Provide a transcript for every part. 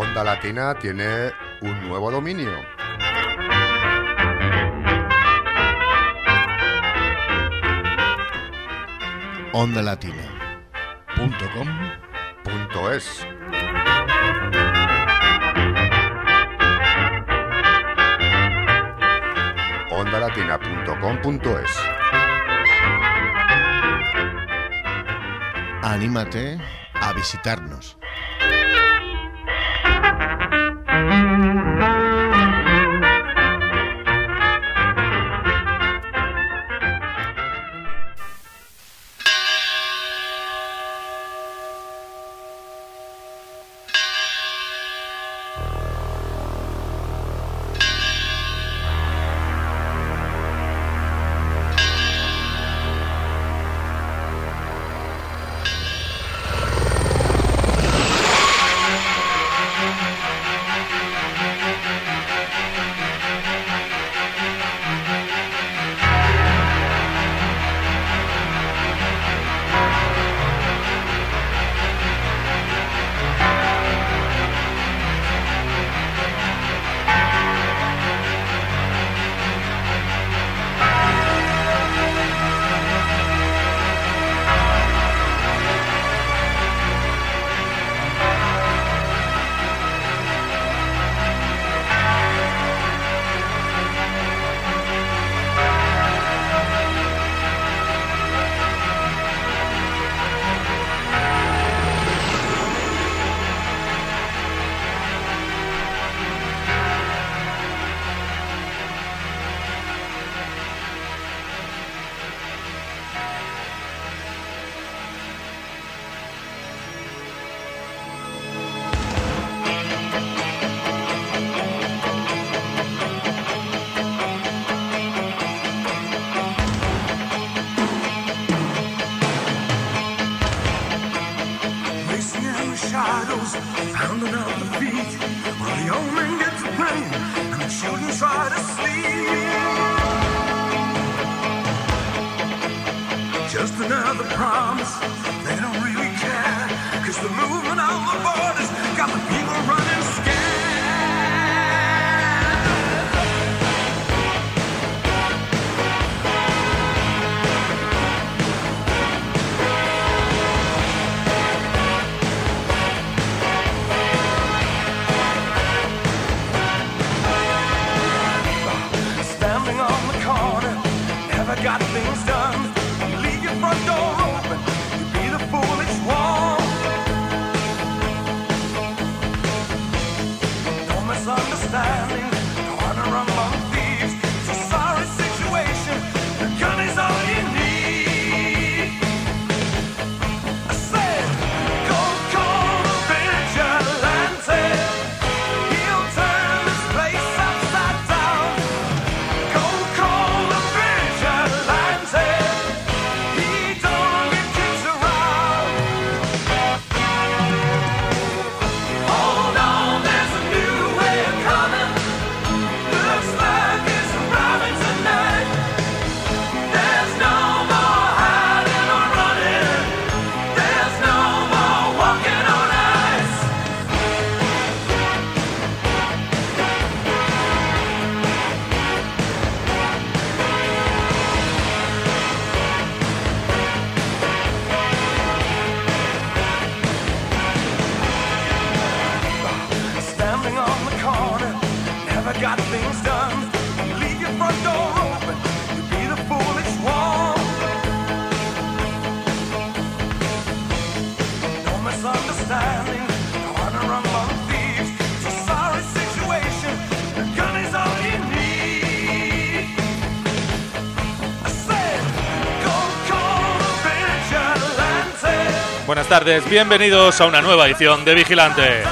Onda Latina tiene un nuevo dominio. ondalatina.com.es ondalatina.com.es Anímate a visitarnos. Tardes, bienvenidos a una nueva edición de Vigilante.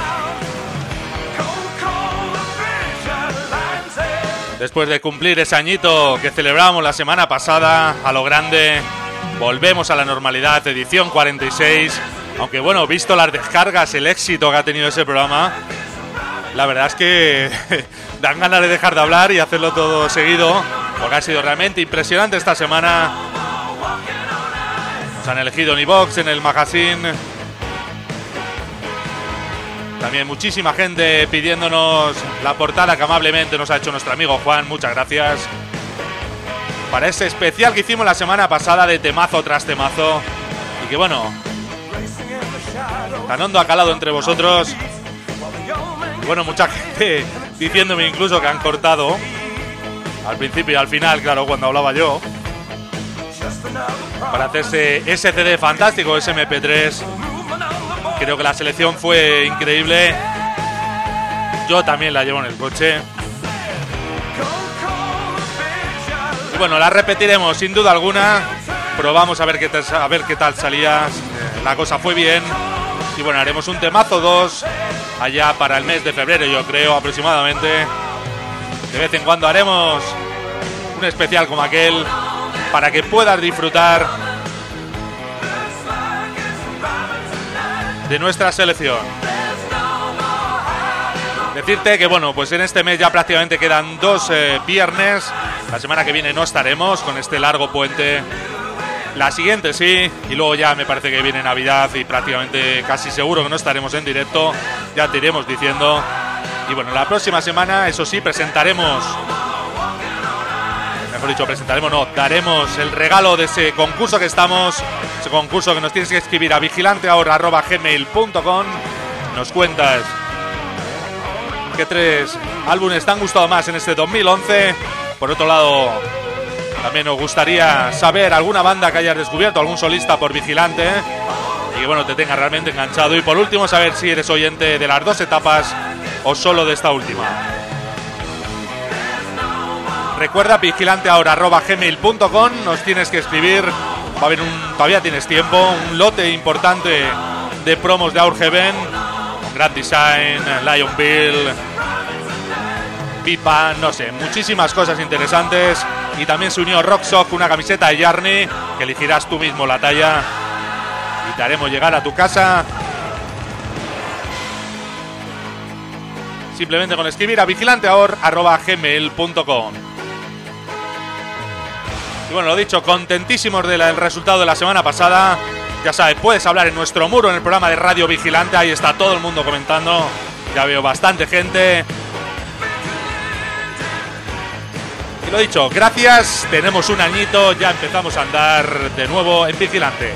Después de cumplir ese añito que celebramos la semana pasada a lo grande, volvemos a la normalidad, edición 46. Aunque bueno, visto las descargas, el éxito que ha tenido ese programa, la verdad es que dan ganas de dejar de hablar y hacerlo todo seguido, porque ha sido realmente impresionante esta semana han elegido en iVox, en el magazine. También muchísima gente pidiéndonos la portada que amablemente nos ha hecho nuestro amigo Juan. Muchas gracias. Para ese especial que hicimos la semana pasada de temazo tras temazo. Y que bueno, tan hondo ha calado entre vosotros. Y bueno, mucha gente diciéndome incluso que han cortado. Al principio y al final, claro, cuando hablaba yo. Para hacerse ese CD fantástico, ese MP3 Creo que la selección fue increíble. Yo también la llevo en el coche. Y bueno, la repetiremos sin duda alguna. Probamos a ver qué tal, a ver qué tal salía. La cosa fue bien. Y bueno, haremos un temazo 2 allá para el mes de febrero, yo creo, aproximadamente. De vez en cuando haremos un especial como aquel para que puedas disfrutar de nuestra selección. Decirte que bueno, pues en este mes ya prácticamente quedan dos eh, viernes. La semana que viene no estaremos con este largo puente. La siguiente sí, y luego ya me parece que viene Navidad y prácticamente casi seguro que no estaremos en directo. Ya te iremos diciendo. Y bueno, la próxima semana, eso sí, presentaremos mejor dicho, presentaremos, no, daremos el regalo de ese concurso que estamos, ese concurso que nos tienes que escribir a vigilanteahora.gmail.com. Nos cuentas qué tres álbumes te han gustado más en este 2011. Por otro lado, también nos gustaría saber alguna banda que hayas descubierto, algún solista por Vigilante y que bueno, te tenga realmente enganchado. Y por último, saber si eres oyente de las dos etapas o solo de esta última. Recuerda vigilanteahora.gmail.com, nos tienes que escribir, va a haber un, todavía tienes tiempo, un lote importante de promos de Aurgeven, Grand Design, Lion Bill, Pipa, no sé, muchísimas cosas interesantes. Y también se unió Rocksock, una camiseta de Yarny, que elegirás tú mismo la talla. Y te haremos llegar a tu casa. Simplemente con escribir a vigilanteahor.gmail.com. Y bueno, lo dicho, contentísimos del resultado de la semana pasada. Ya sabes, puedes hablar en nuestro muro en el programa de Radio Vigilante. Ahí está todo el mundo comentando. Ya veo bastante gente. Y lo dicho, gracias. Tenemos un añito. Ya empezamos a andar de nuevo en Vigilante.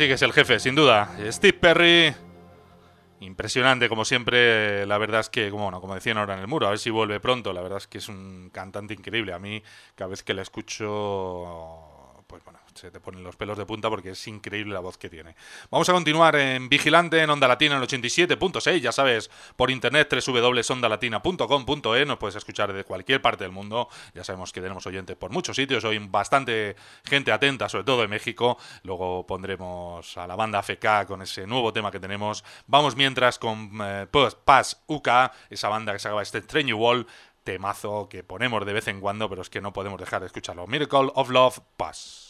Sí que es el jefe, sin duda. Steve Perry. Impresionante, como siempre. La verdad es que, como, bueno, como decían ahora en el muro, a ver si vuelve pronto. La verdad es que es un cantante increíble. A mí, cada vez que le escucho, pues bueno, se te ponen los pelos de punta porque es increíble la voz que tiene. Vamos a continuar en Vigilante, en Onda Latina, en el 87.6, ya sabes, por internet, www.ondalatina.com.e, nos puedes escuchar de cualquier parte del mundo, ya sabemos que tenemos oyentes por muchos sitios, hoy bastante gente atenta, sobre todo en México, luego pondremos a la banda FK con ese nuevo tema que tenemos, vamos mientras con eh, Paz UK, esa banda que se acaba este Strange Wall, temazo que ponemos de vez en cuando, pero es que no podemos dejar de escucharlo. Miracle of Love, Paz.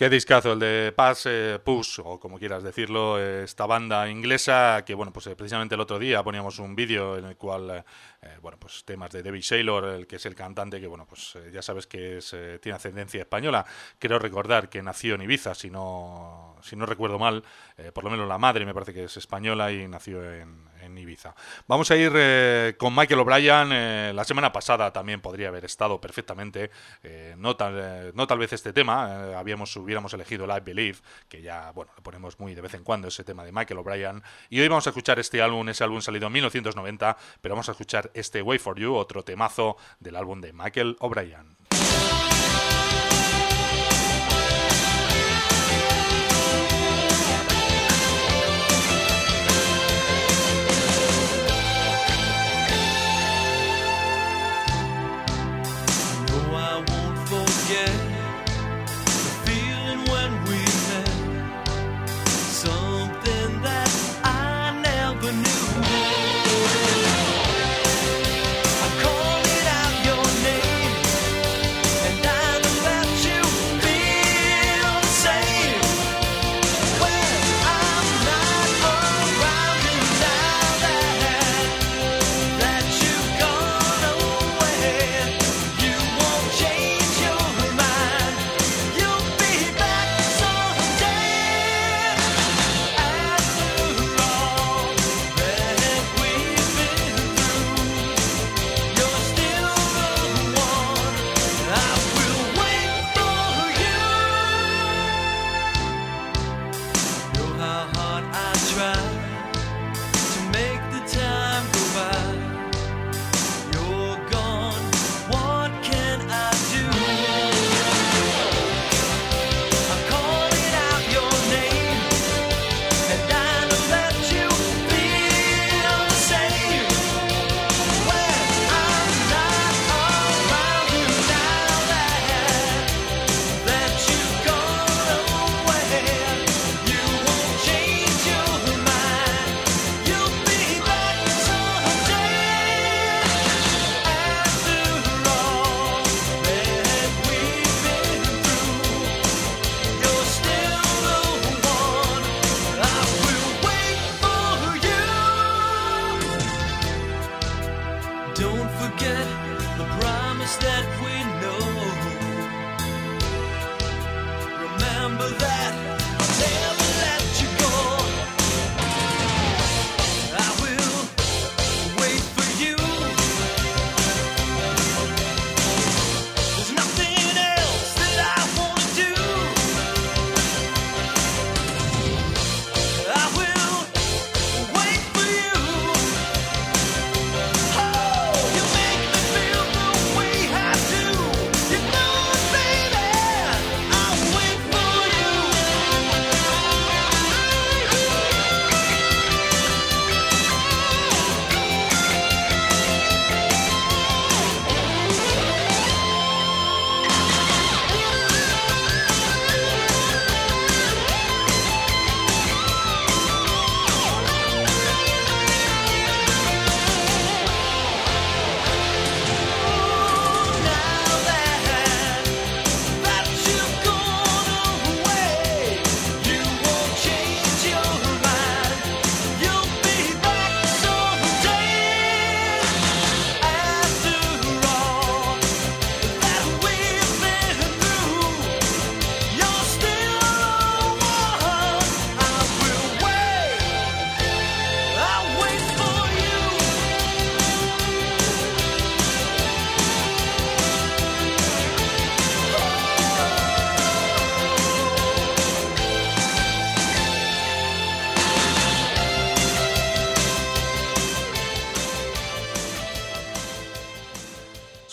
Qué discazo el de Pass eh, Push, o como quieras decirlo, esta banda inglesa que, bueno, pues eh, precisamente el otro día poníamos un vídeo en el cual, eh, bueno, pues temas de David Saylor, el que es el cantante, que, bueno, pues ya sabes que es, tiene ascendencia española. Quiero recordar que nació en Ibiza, si no, si no recuerdo mal, eh, por lo menos la madre me parece que es española y nació en, Ibiza. Vamos a ir eh, con Michael O'Brien. Eh, la semana pasada también podría haber estado perfectamente, no, tal, no tal vez este tema, habíamos, hubiéramos elegido I Believe, que ya, bueno, lo ponemos muy de vez en cuando ese tema de Michael O'Brien. Y hoy vamos a escuchar este álbum, ese álbum salido en 1990, pero vamos a escuchar este Way for You, otro temazo del álbum de Michael O'Brien.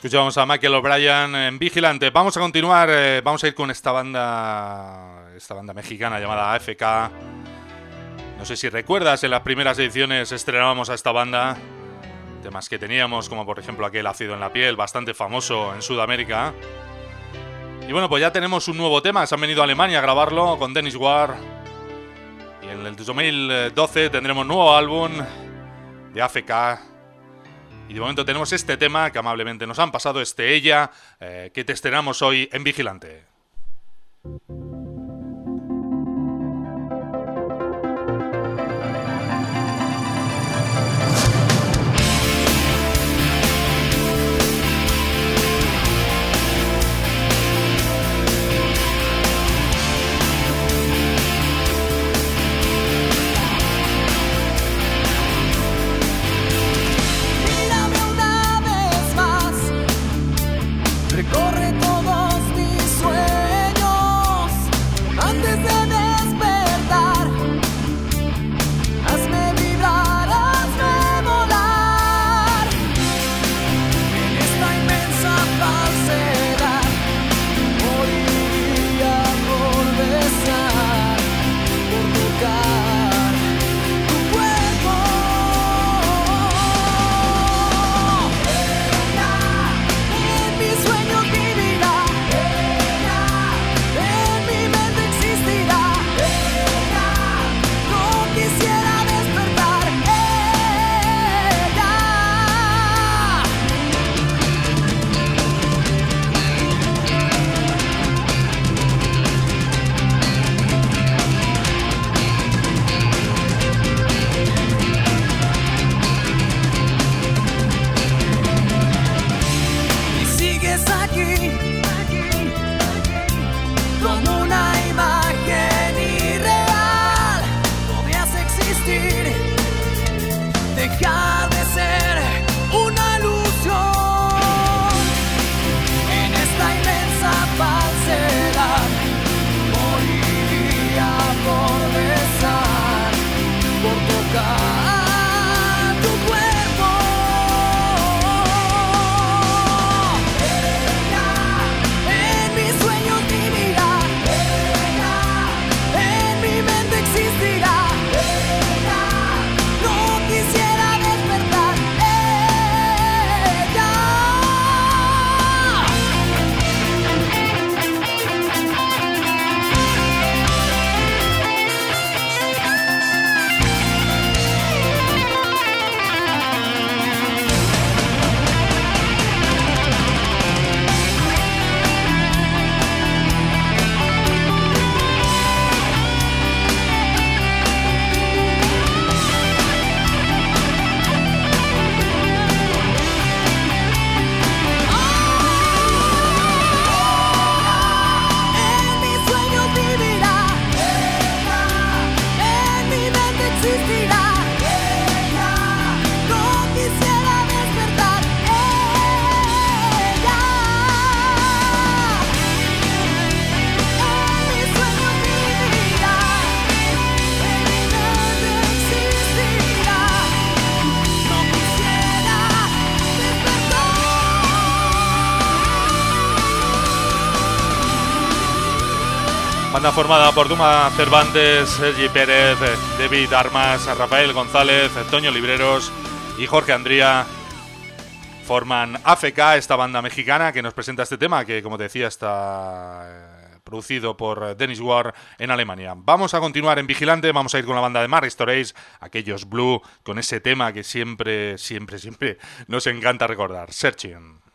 Escuchamos a Michael O'Brien en Vigilante. Vamos a continuar, eh, vamos a ir con esta banda, esta banda mexicana llamada AFK. No sé si recuerdas, en las primeras ediciones estrenábamos a esta banda. Temas que teníamos, como por ejemplo aquel Ácido en la piel, bastante famoso en Sudamérica. Y bueno, pues ya tenemos un nuevo tema. Se han venido a Alemania a grabarlo con Dennis Ward. Y en el 2012 tendremos nuevo álbum de AFK y de momento tenemos este tema que amablemente nos han pasado, este ella, eh, que te estrenamos hoy en Vigilante. Formada por Duma Cervantes, Sergi Pérez, David Armas, Rafael González, Toño Libreros y Jorge Andría. Forman AFK, esta banda mexicana que nos presenta este tema, que como decía está eh, producido por Dennis Ward en Alemania. Vamos a continuar en Vigilante, vamos a ir con la banda de Marry Stories, aquellos Blue, con ese tema que siempre, siempre, siempre nos encanta recordar, Searching.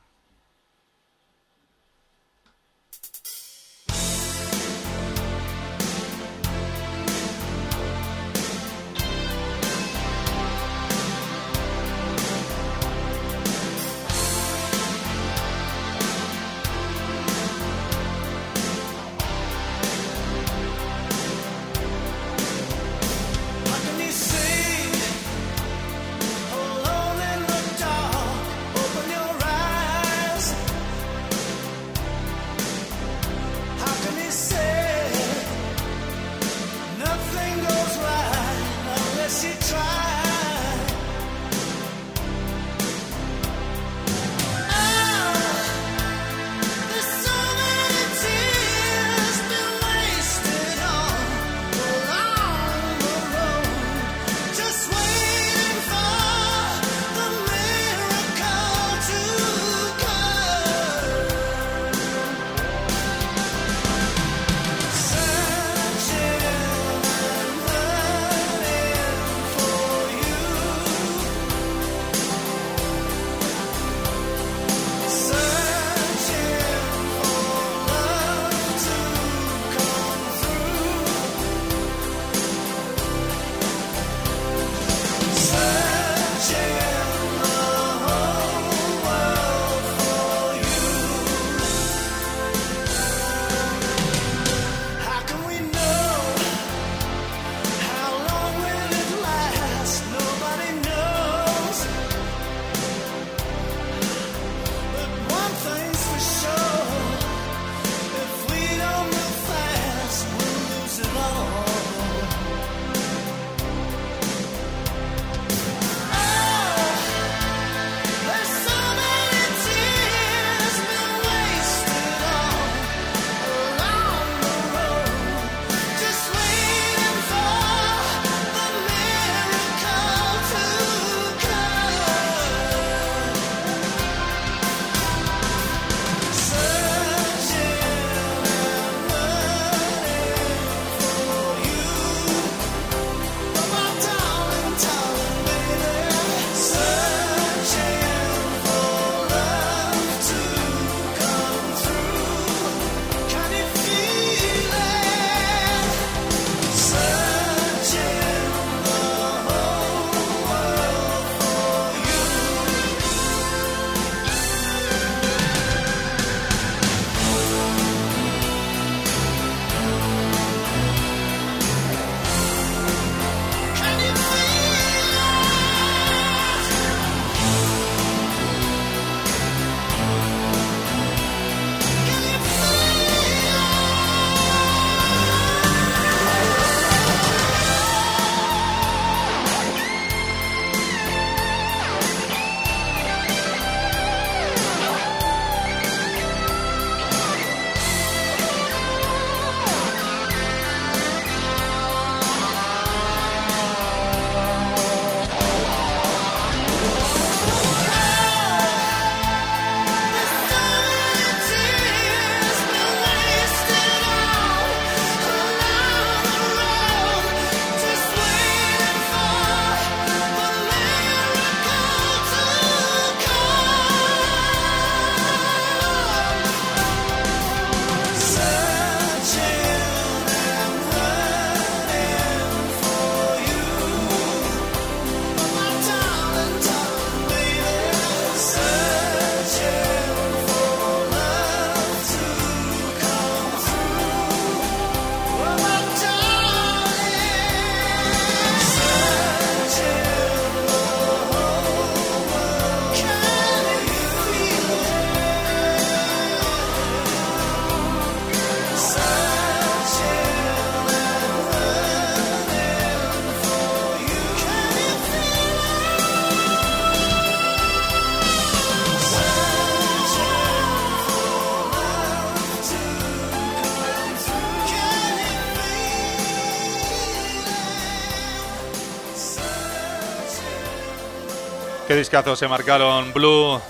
Discazo se marcaron Blue,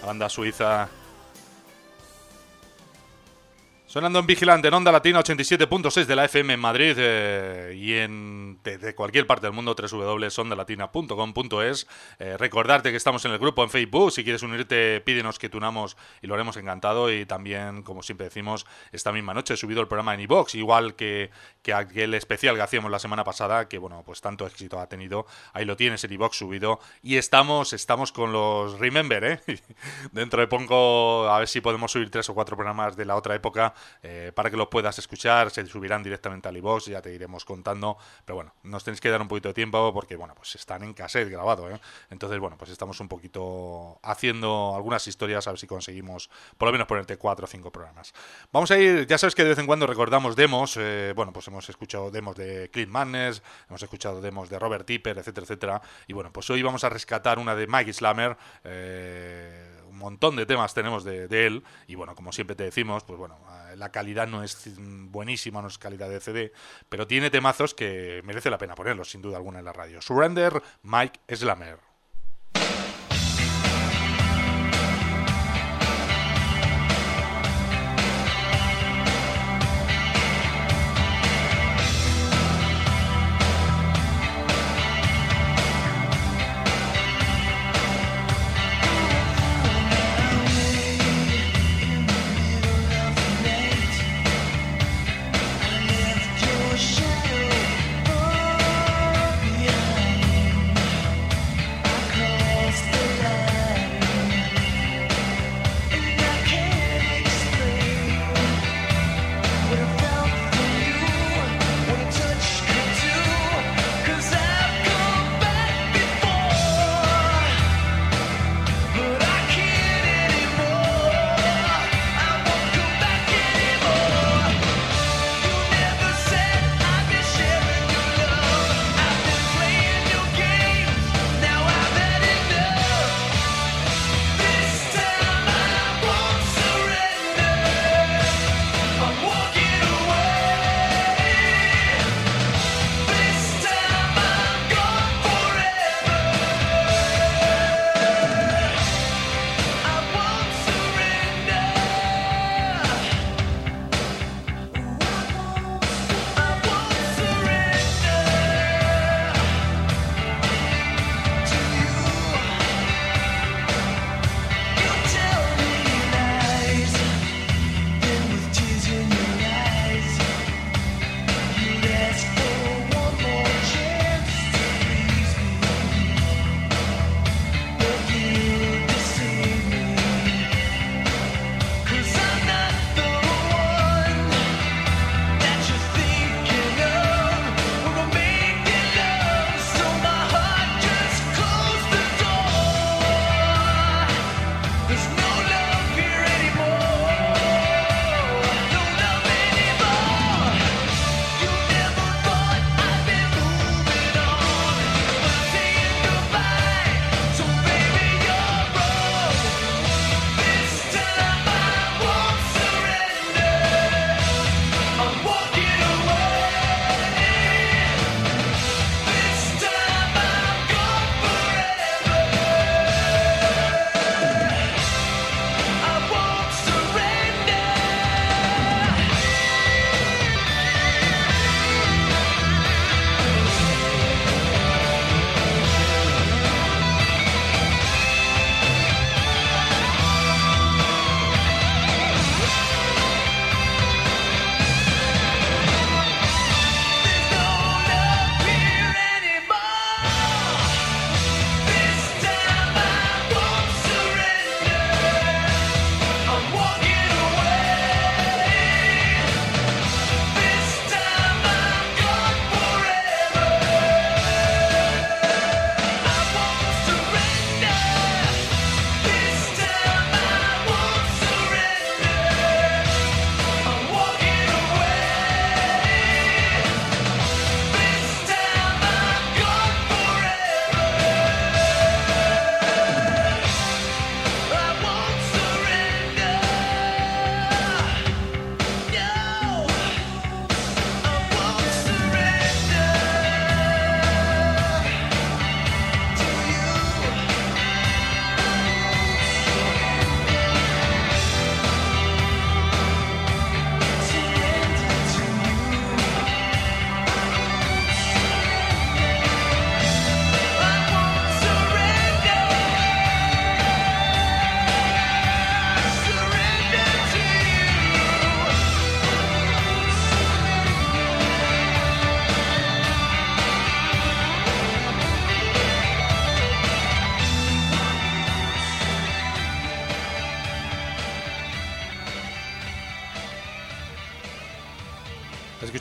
la banda suiza Sonando en Vigilante, en Onda Latina 87.6 de la FM en Madrid eh, y en de, cualquier parte del mundo, www.ondalatina.com.es. Eh, recordarte que estamos en el grupo en Facebook. Si quieres unirte, pídenos que tunamos y lo haremos encantado. Y también, como siempre decimos, esta misma noche he subido el programa en iBox, igual que, que aquel especial que hacíamos la semana pasada, que bueno, pues tanto éxito ha tenido. Ahí lo tienes en iBox subido. Y estamos, estamos con los Remember, ¿eh? Dentro de poco, a ver si podemos subir tres o cuatro programas de la otra época eh, para que lo puedas escuchar. Se subirán directamente al iVoox, ya te iremos contando. Pero bueno, nos tenéis que dar un poquito de tiempo porque, bueno, pues están en cassette grabado, ¿eh? Entonces, bueno, pues estamos un poquito haciendo algunas historias a ver si conseguimos por lo menos ponerte cuatro o cinco programas. Vamos a ir, ya sabes que de vez en cuando recordamos demos. Eh, bueno, pues hemos escuchado demos de Clint Madness, hemos escuchado demos de Robert Tipper, etcétera, etcétera. Y bueno, pues hoy vamos a rescatar una de Mike Slammer. Eh, un montón de temas tenemos de, él y bueno, como siempre te decimos, pues bueno, la calidad no es buenísima, no es calidad de CD, pero tiene temazos que merece la pena ponerlos sin duda alguna en la radio. Surrender, Mike Slammer.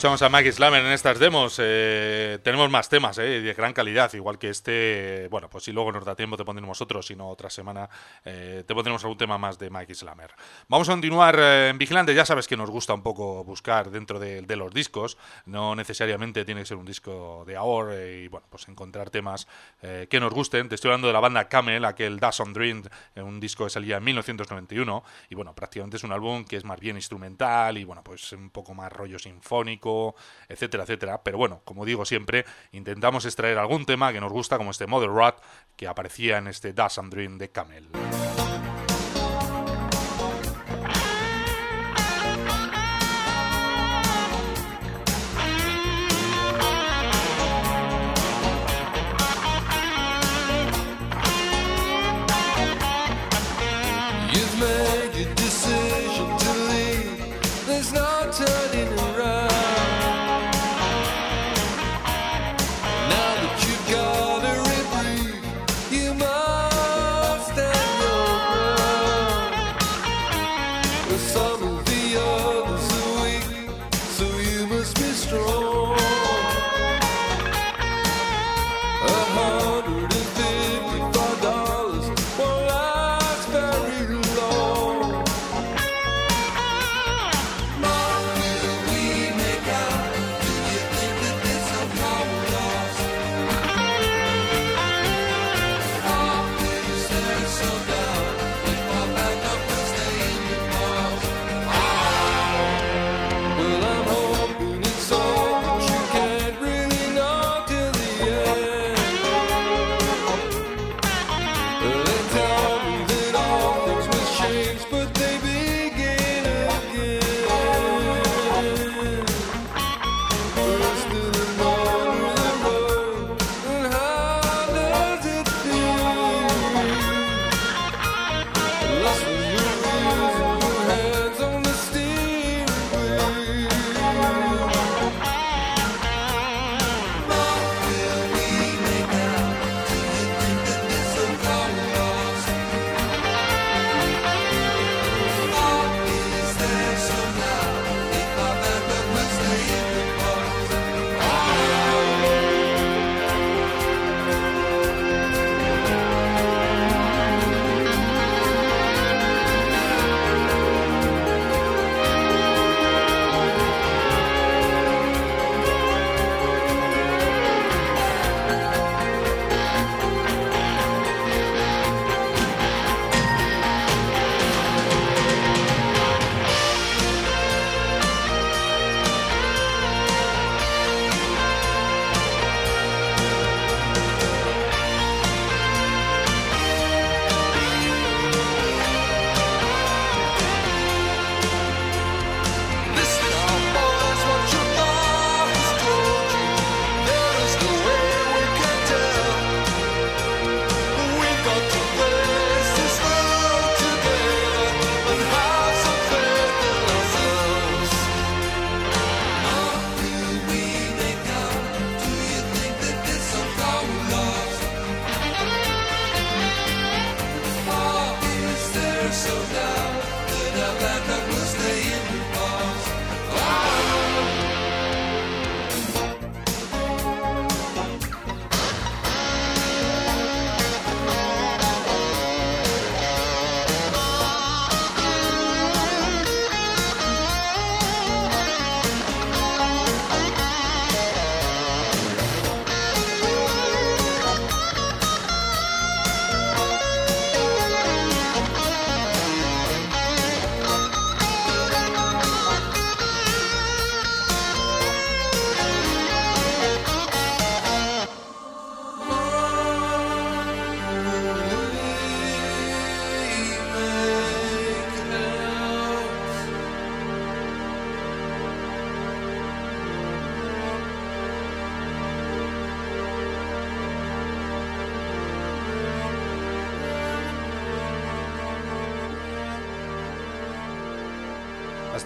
Escuchamos a Mike Slammer en estas demos. Eh, tenemos más temas eh, de gran calidad, igual que este. Bueno, pues si luego nos da tiempo te pondremos otro, si no otra semana eh, te pondremos algún tema más de Mike Slammer. Vamos a continuar en Vigilante. Ya sabes que nos gusta un poco buscar dentro de, los discos. No necesariamente tiene que ser un disco de ahora y bueno, pues encontrar temas que nos gusten. Te estoy hablando de la banda Camel, aquel Dash on Dream, un disco que salía en 1991 y bueno, prácticamente es un álbum que es más bien instrumental y bueno, pues un poco más rollo sinfónico etcétera, etcétera. Pero bueno, como digo siempre, intentamos extraer algún tema que nos gusta, como este Mother Rat que aparecía en este Dash and Dream de Camel.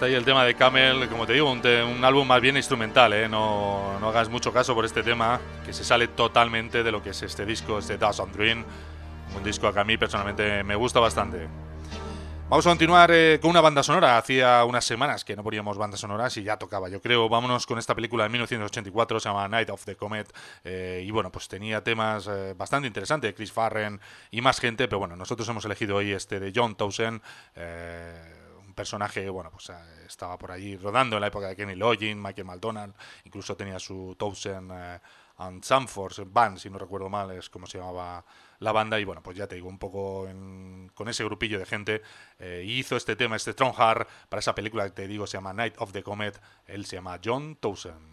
Ahí el tema de Camel, como te digo, un, álbum más bien instrumental, ¿eh? no, no, hagas mucho caso por este tema, que se sale totalmente de lo que es este disco, este Dust on Dream, un disco que a mí personalmente me gusta bastante. Vamos a continuar eh, con una banda sonora. Hacía unas semanas que no poníamos bandas sonoras y ya tocaba, yo creo. Vámonos con esta película de 1984, se llama Night of the Comet. Eh, y bueno, pues tenía temas eh, bastante interesantes, Chris Farren y más gente. Pero bueno, nosotros hemos elegido hoy este de John Townsend. Un personaje, bueno, pues estaba por allí rodando en la época de Kenny Loggins, Michael McDonald. Incluso tenía su Townsend and Sanford Band, si no recuerdo mal, es como se llamaba la banda y bueno, pues ya te digo, un poco con ese grupillo de gente eh, hizo este tema, este Strongheart, para esa película que te digo se llama Night of the Comet, él se llama John Towson.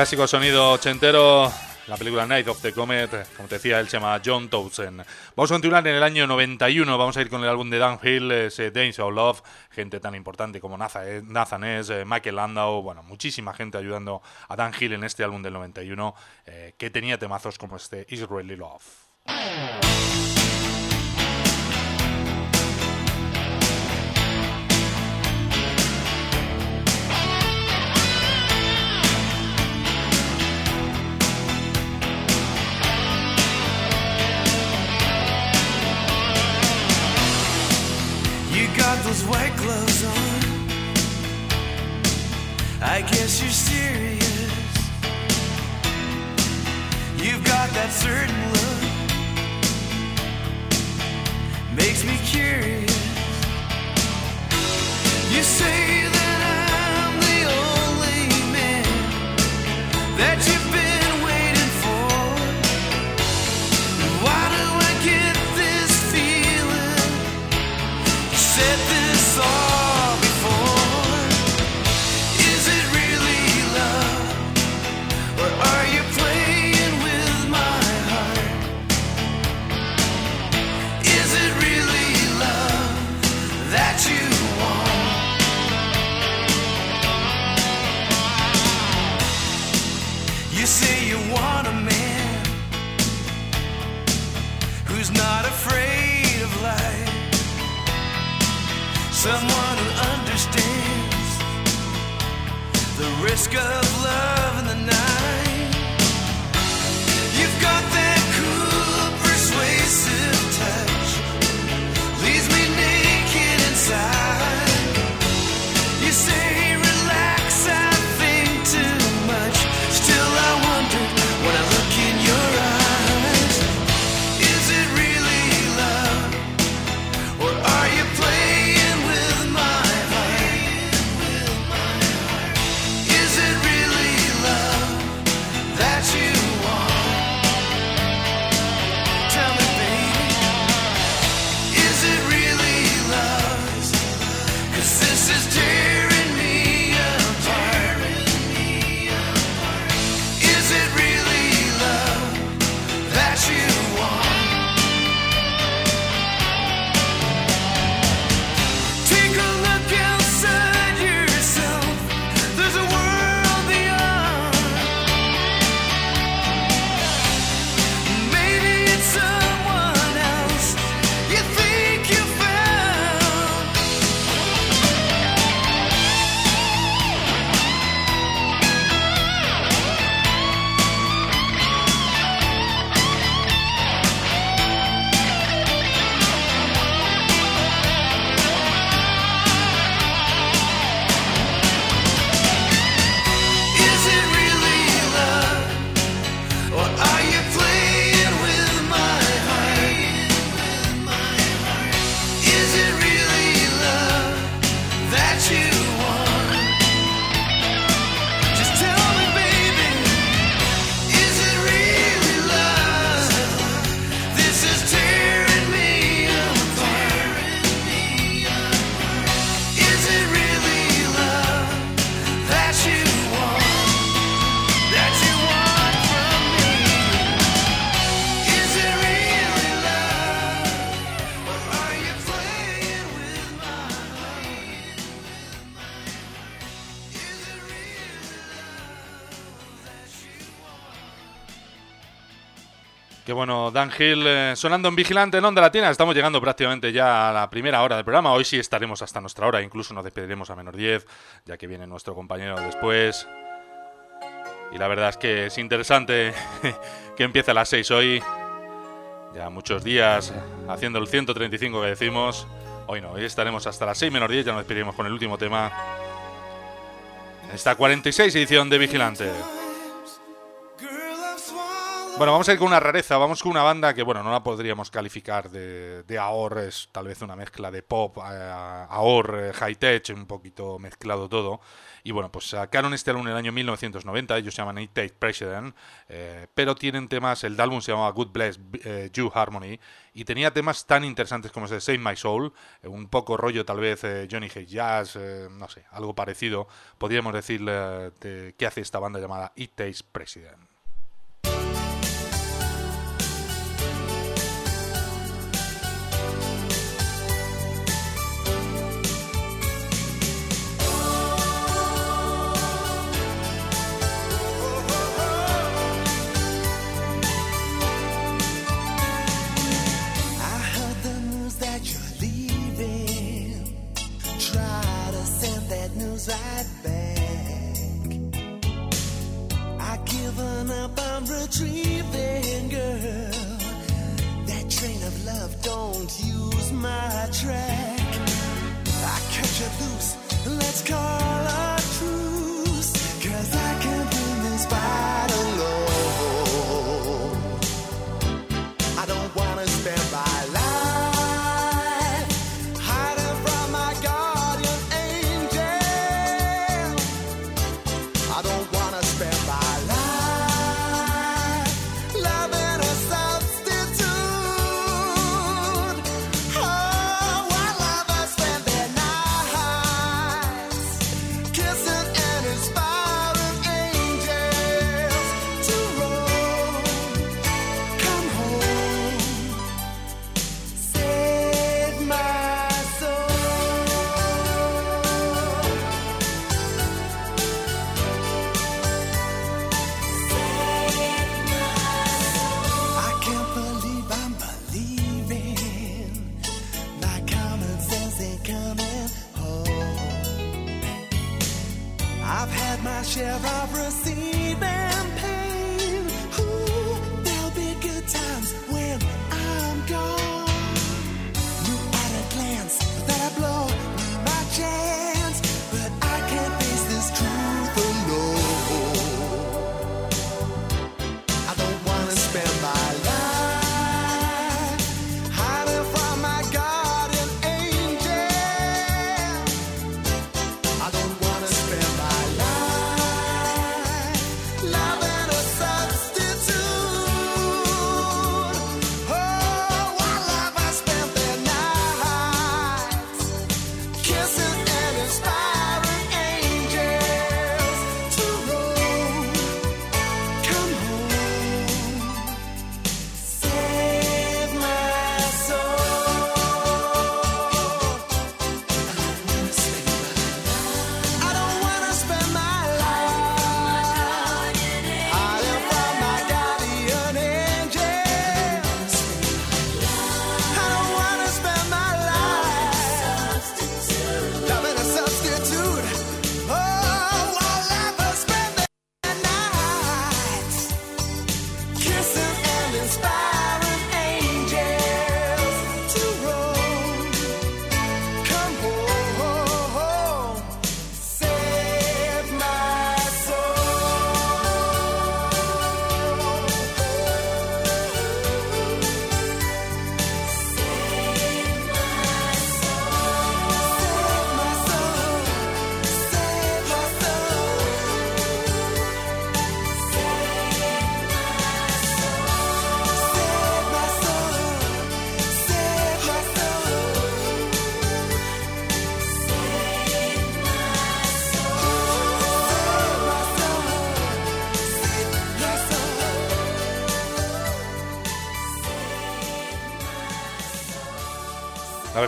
Clásico sonido ochentero, la película Night of the Comet, como te decía, él se llama John Townsend. Vamos a continuar en el año 91, vamos a ir con el álbum de Dan Hill, ese Days of Love, gente tan importante como Nathan S., eh, Michael Landau, bueno, muchísima gente ayudando a Dan Hill en este álbum del 91, eh, que tenía temazos como este Israeli Love. Those white gloves on. I guess you're serious. You've got that certain look. Makes me curious. You say that I'm the only man that you've Someone who understands the risk of love Dan eh, sonando en Vigilante en Onda Latina. Estamos llegando prácticamente ya a la primera hora del programa. Hoy sí estaremos hasta nuestra hora, incluso nos despediremos a menos 10, ya que viene nuestro compañero después. Y la verdad es que es interesante que empiece a las 6 hoy. Ya muchos días haciendo el 135 que decimos. Hoy no, hoy estaremos hasta las 6 menos 10, ya nos despediremos con el último tema. Esta 46 edición de Vigilante. Bueno, vamos a ir con una rareza, vamos con una banda que, bueno, no la podríamos calificar de, de es tal vez una mezcla de pop, eh, eh, high-tech, un poquito mezclado todo. Y bueno, pues sacaron este álbum en el año 1990, ellos se llaman It Take President, eh, pero tienen temas, el álbum se llamaba Good Bless eh, You Harmony, y tenía temas tan interesantes como ese Save My Soul, eh, un poco rollo tal vez Johnny Hate Jazz, no sé, algo parecido, podríamos decirle de qué hace esta banda llamada It Takes President. Up, I'm retrieving, girl. That train of love don't use my track. I cut you loose, let's call a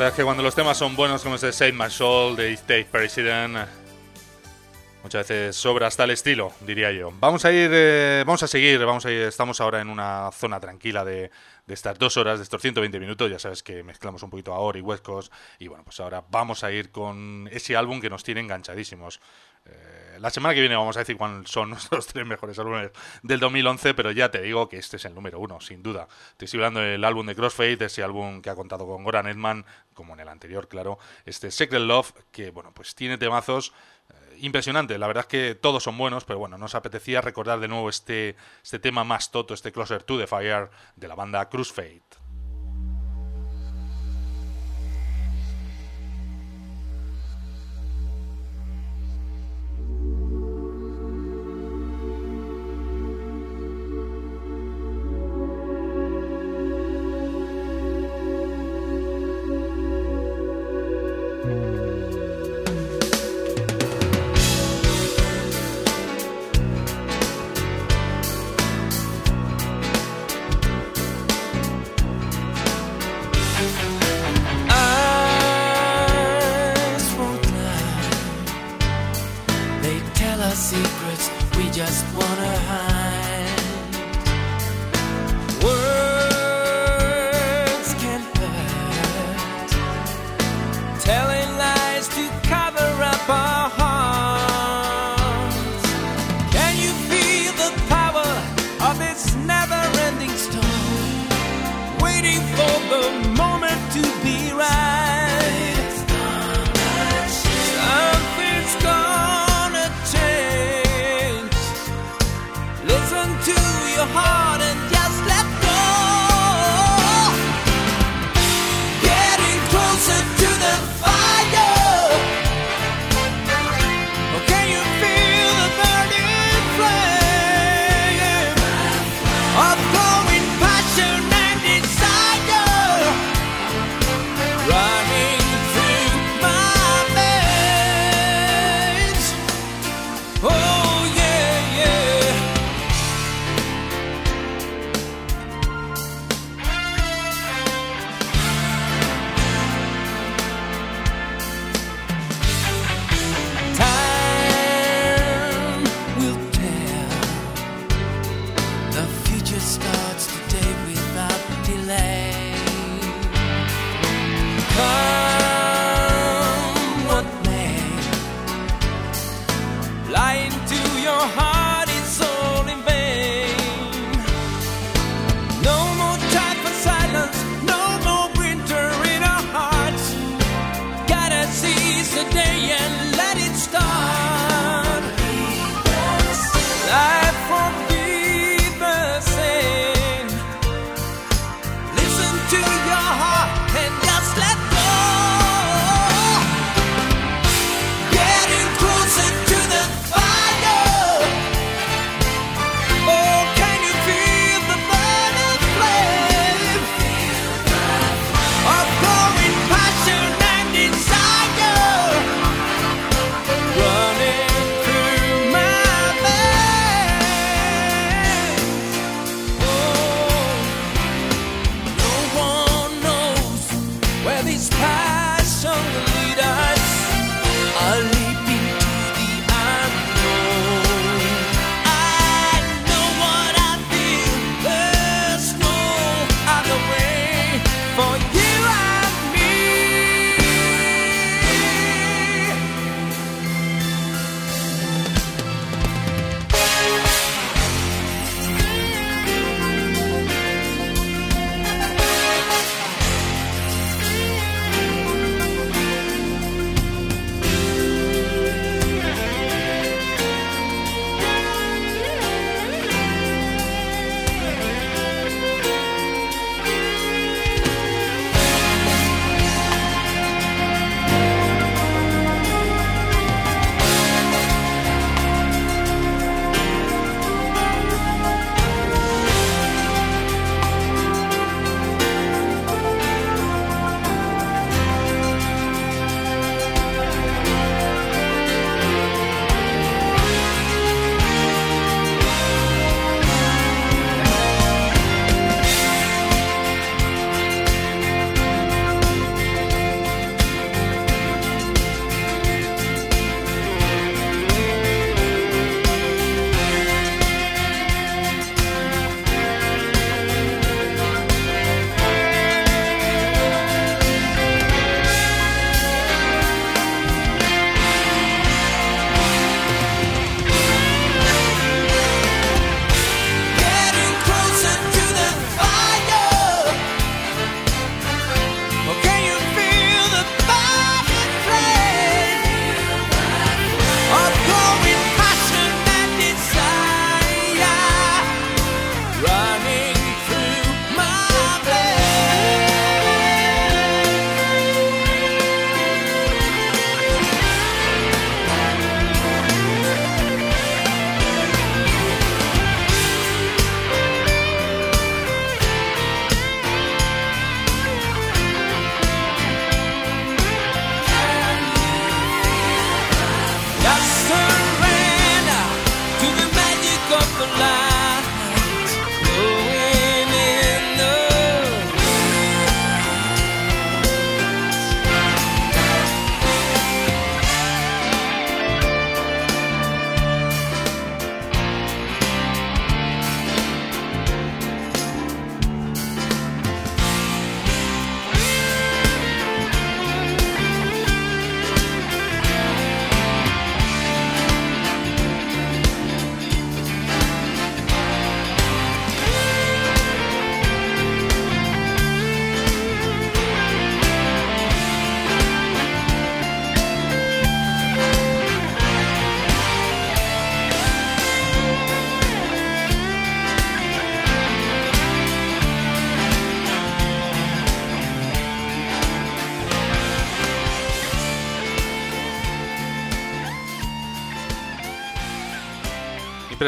es que cuando los temas son buenos como este Save My Soul de State President, muchas veces sobra hasta el estilo, diría yo. Vamos a ir, eh, vamos a seguir, vamos a ir, estamos ahora en una zona tranquila de, de estas dos horas, de estos 120 minutos, ya sabes que mezclamos un poquito ahora y Coast, y bueno, pues ahora vamos a ir con ese álbum que nos tiene enganchadísimos. Eh, la semana que viene vamos a decir cuáles son nuestros tres mejores álbumes del 2011, pero ya te digo que este es el número uno, sin duda. Te estoy hablando del álbum de Crossfade, ese álbum que ha contado con Goran Edman, como en el anterior, claro. Este Secret Love, que bueno, pues tiene temazos eh, impresionantes. La verdad es que todos son buenos, pero bueno, nos apetecía recordar de nuevo este, este tema más toto, este Closer to the Fire de la banda Crossfade. Come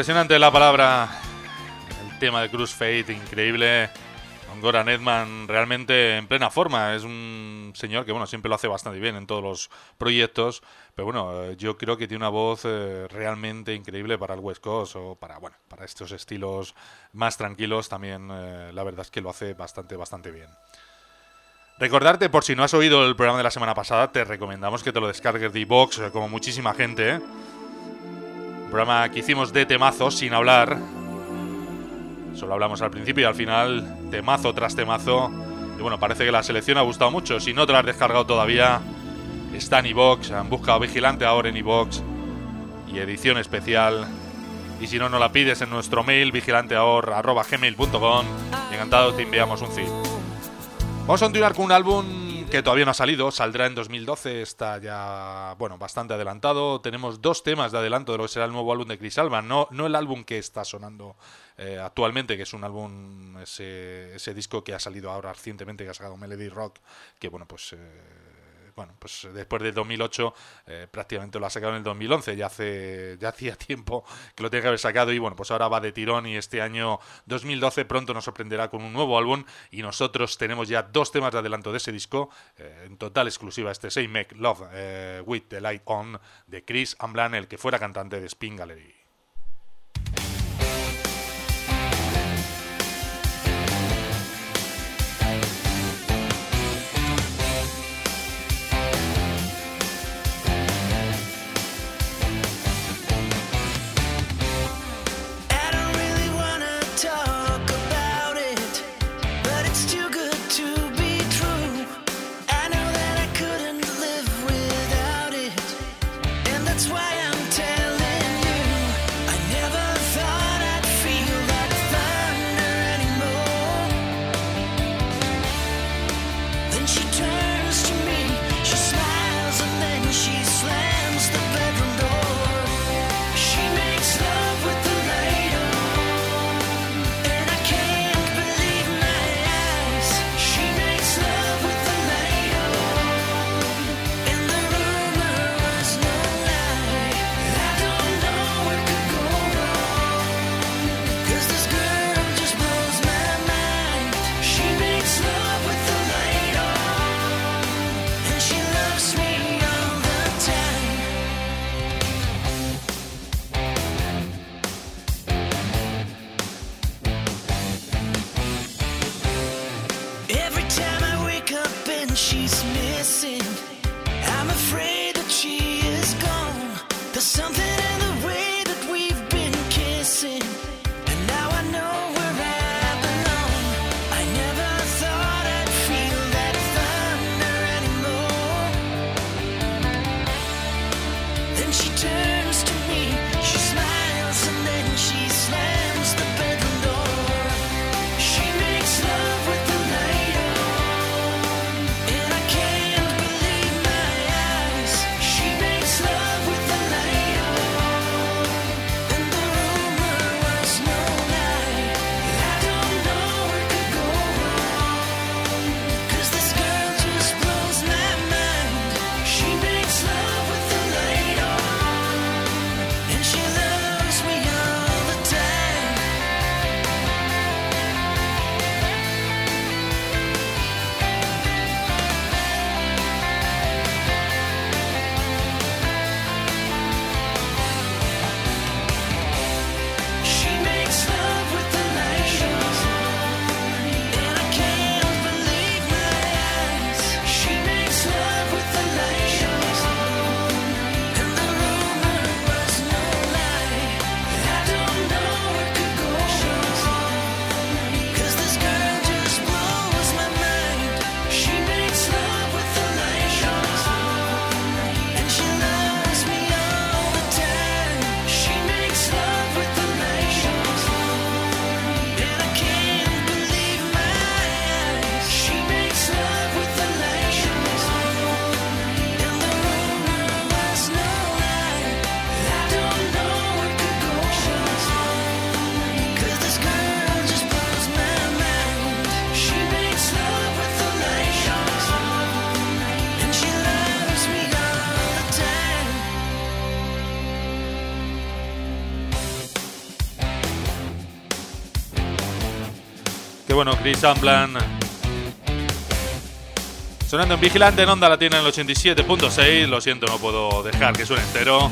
Impresionante la palabra, el tema de Cruz Fate, increíble. Con Goran Edman realmente en plena forma. Es un señor que bueno siempre lo hace bastante bien en todos los proyectos. Pero bueno, eh, yo creo que tiene una voz eh, realmente increíble para el West Coast o para bueno para estos estilos más tranquilos. También eh, la verdad es que lo hace bastante bastante bien. Recordarte, por si no has oído el programa de la semana pasada, te recomendamos que te lo descargues de iVoox, eh, como muchísima gente. ¿eh? Programa que hicimos de temazos sin hablar. Solo hablamos al principio y al final, temazo tras temazo. Y bueno, parece que la selección ha gustado mucho. Si no te la has descargado todavía, está en iVoox. Han buscado Vigilante ahora en iVoox. Y edición especial. Y si no, nos la pides en nuestro mail, vigilanteahor.gmail.com. Encantado te enviamos un zip. Vamos a continuar con un álbum que todavía no ha salido, saldrá en 2012, está ya, bueno, bastante adelantado. Tenemos dos temas de adelanto de lo que será el nuevo álbum de Chris Alban, no, no el álbum que está sonando eh, actualmente, que es un álbum, ese, ese disco que ha salido ahora recientemente, que ha sacado Melody Rock, que bueno, pues... eh, bueno, pues después del 2008 eh, prácticamente lo ha sacado en el 2011, ya hace ya hacía tiempo que lo tenía que haber sacado y bueno, pues ahora va de tirón y este año 2012 pronto nos sorprenderá con un nuevo álbum y nosotros tenemos ya dos temas de adelanto de ese disco, eh, en total exclusiva este Say Make Love eh, With the Light On de Chris Amblan, el que fuera cantante de Spin Gallery. Chris Amblan. Sonando en Vigilante en Onda la tiene en el 87.6. Lo siento, no puedo dejar que suene entero.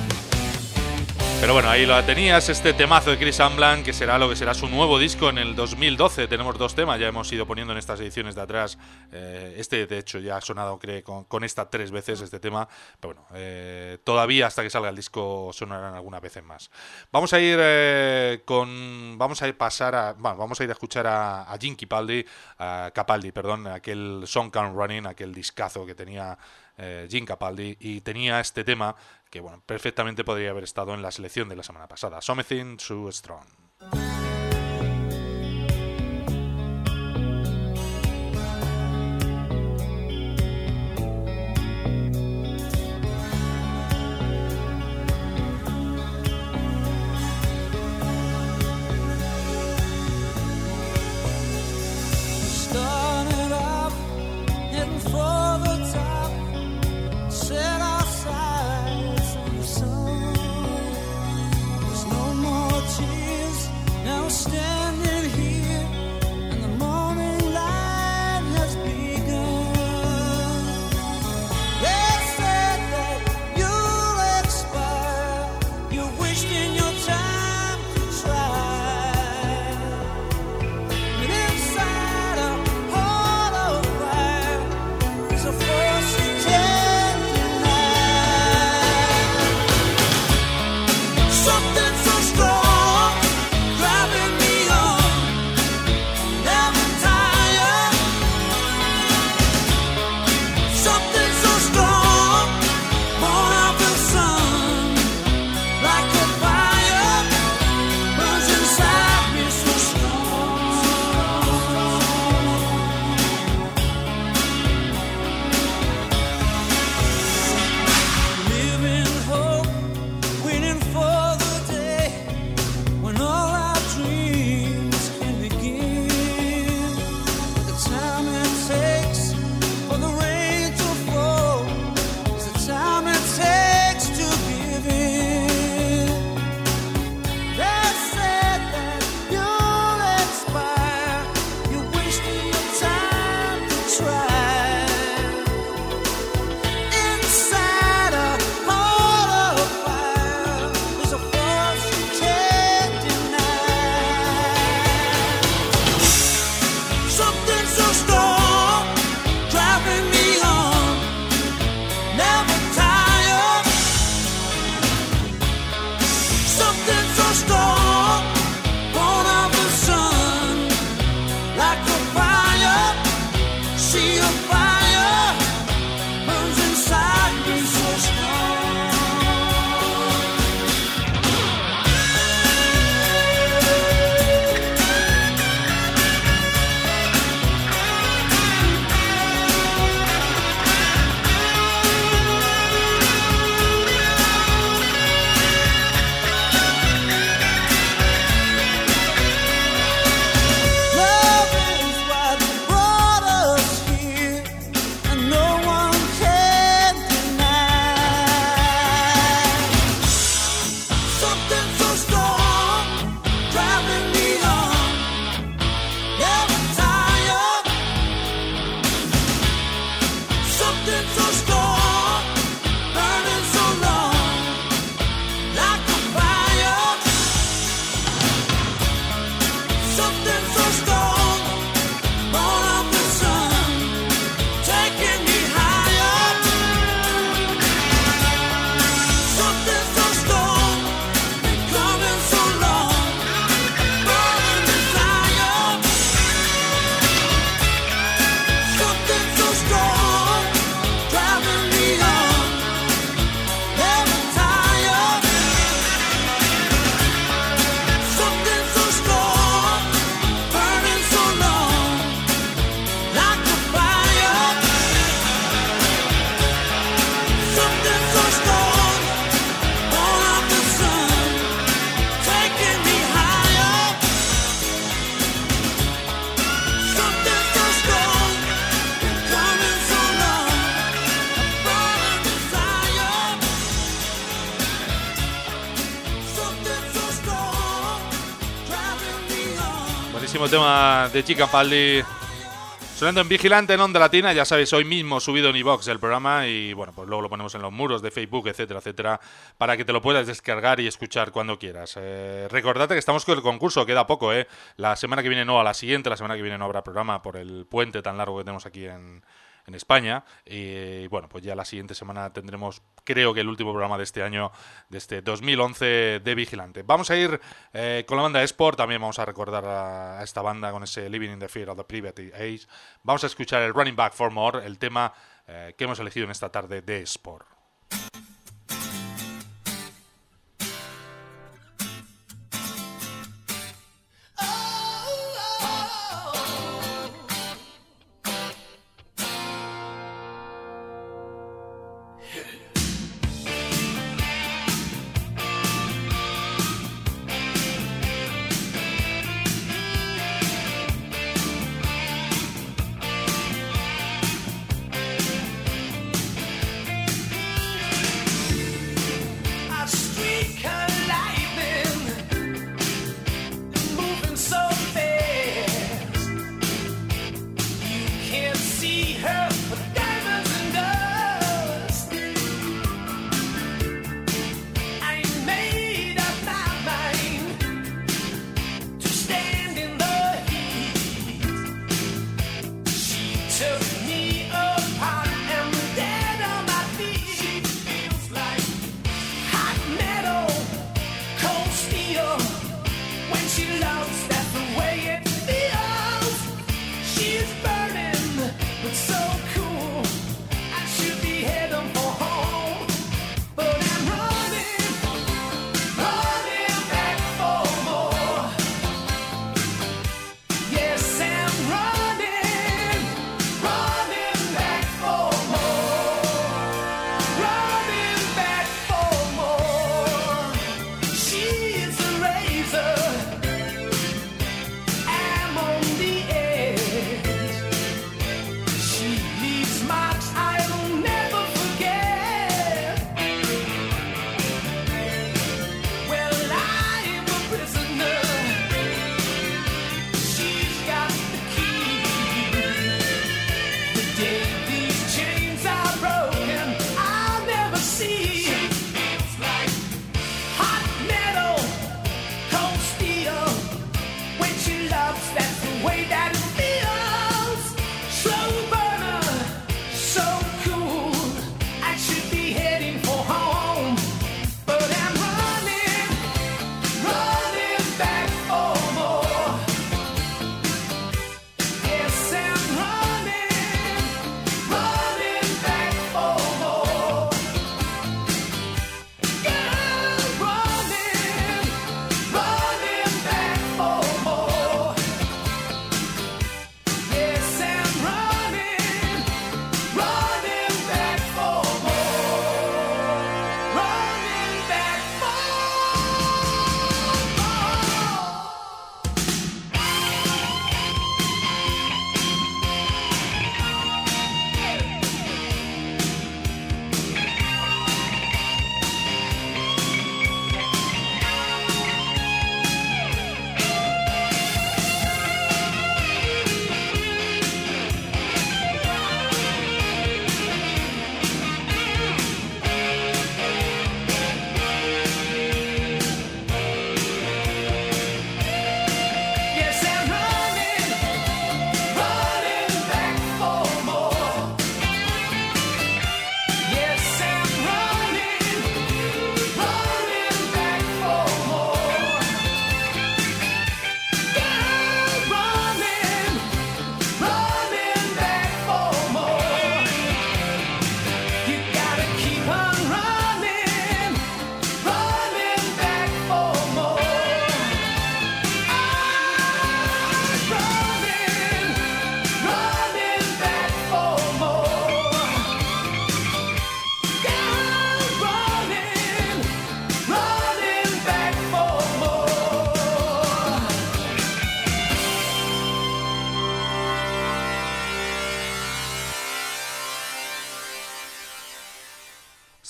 Pero bueno, ahí lo tenías, este temazo de Chris Amblan, que será lo que será su nuevo disco en el 2012. Tenemos dos temas, ya hemos ido poniendo en estas ediciones de atrás. Eh, este, de hecho, ya ha sonado, creo, con, esta tres veces este tema. Pero bueno, eh, todavía hasta que salga el disco sonarán algunas veces más. Vamos a ir eh, con. Vamos a ir pasar a. Bueno, vamos a ir a escuchar a, a Capaldi, a Capaldi, perdón, aquel Song Can Running, aquel discazo que tenía eh, Jim Capaldi, y tenía este tema que bueno, perfectamente podría haber estado en la selección de la semana pasada, Something Too Strong. understand de Chica Paldi. Sonando en Vigilante en Onda Latina, ya sabéis, hoy mismo subido en iVox el programa y bueno, pues luego lo ponemos en los muros de Facebook, etcétera, etcétera, para que te lo puedas descargar y escuchar cuando quieras. Eh, recordate que estamos con el concurso, queda poco, ¿eh? La semana que viene no, a la siguiente, la semana que viene no habrá programa por el puente tan largo que tenemos aquí en, en España. Y bueno, pues ya la siguiente semana tendremos, creo que el último programa de este año, de este 2011 de Vigilante. Vamos a ir eh, con la banda Sport, también vamos a recordar a, a esta banda con ese Living in the Fear of the Private Age. Vamos a escuchar el Running Back for More, el tema eh, que hemos elegido en esta tarde de Sport.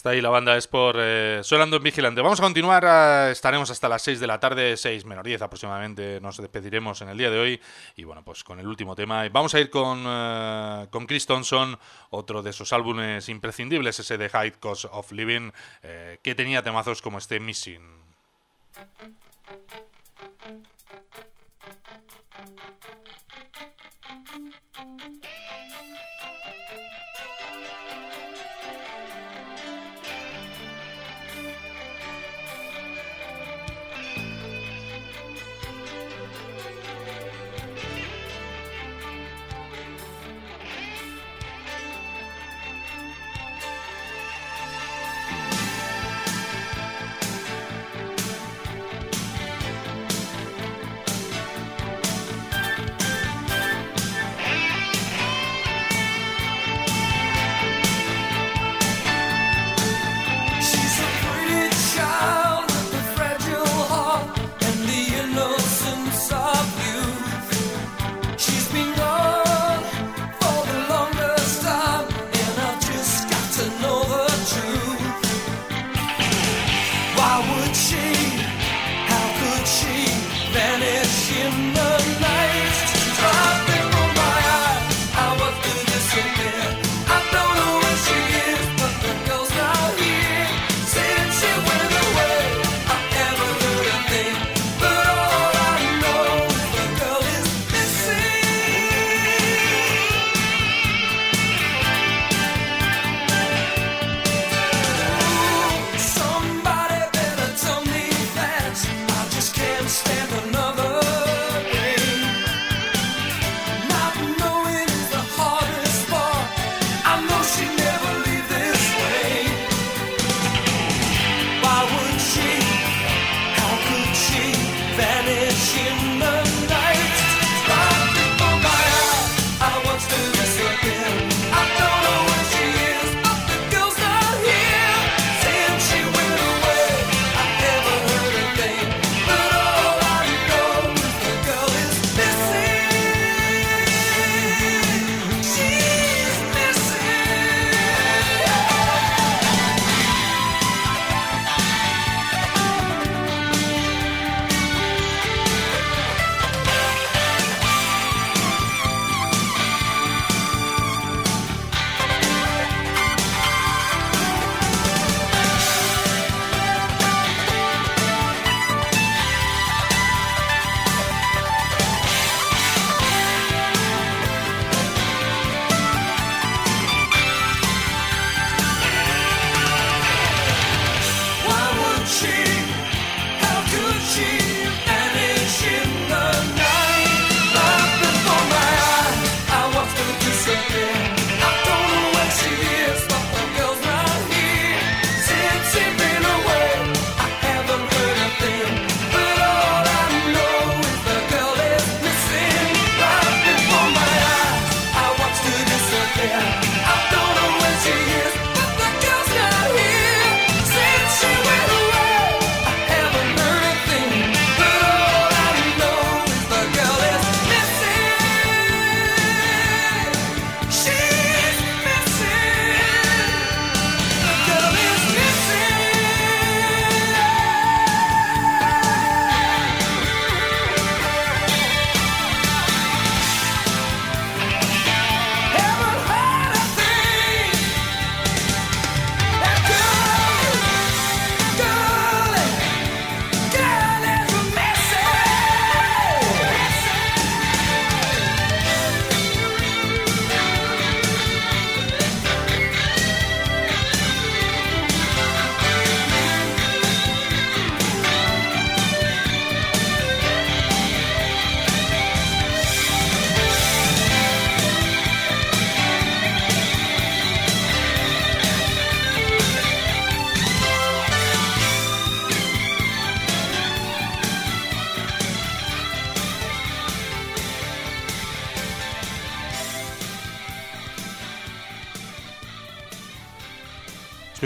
Está ahí la banda es por eh, Sonando en Vigilante. Vamos a continuar, estaremos hasta las 6 de la tarde, 6 menos 10 aproximadamente, nos despediremos en el día de hoy. Y bueno, pues con el último tema. Vamos a ir con, eh, con Chris Thompson, otro de esos álbumes imprescindibles, ese de High Cost of Living, eh, que tenía temazos como este Missing.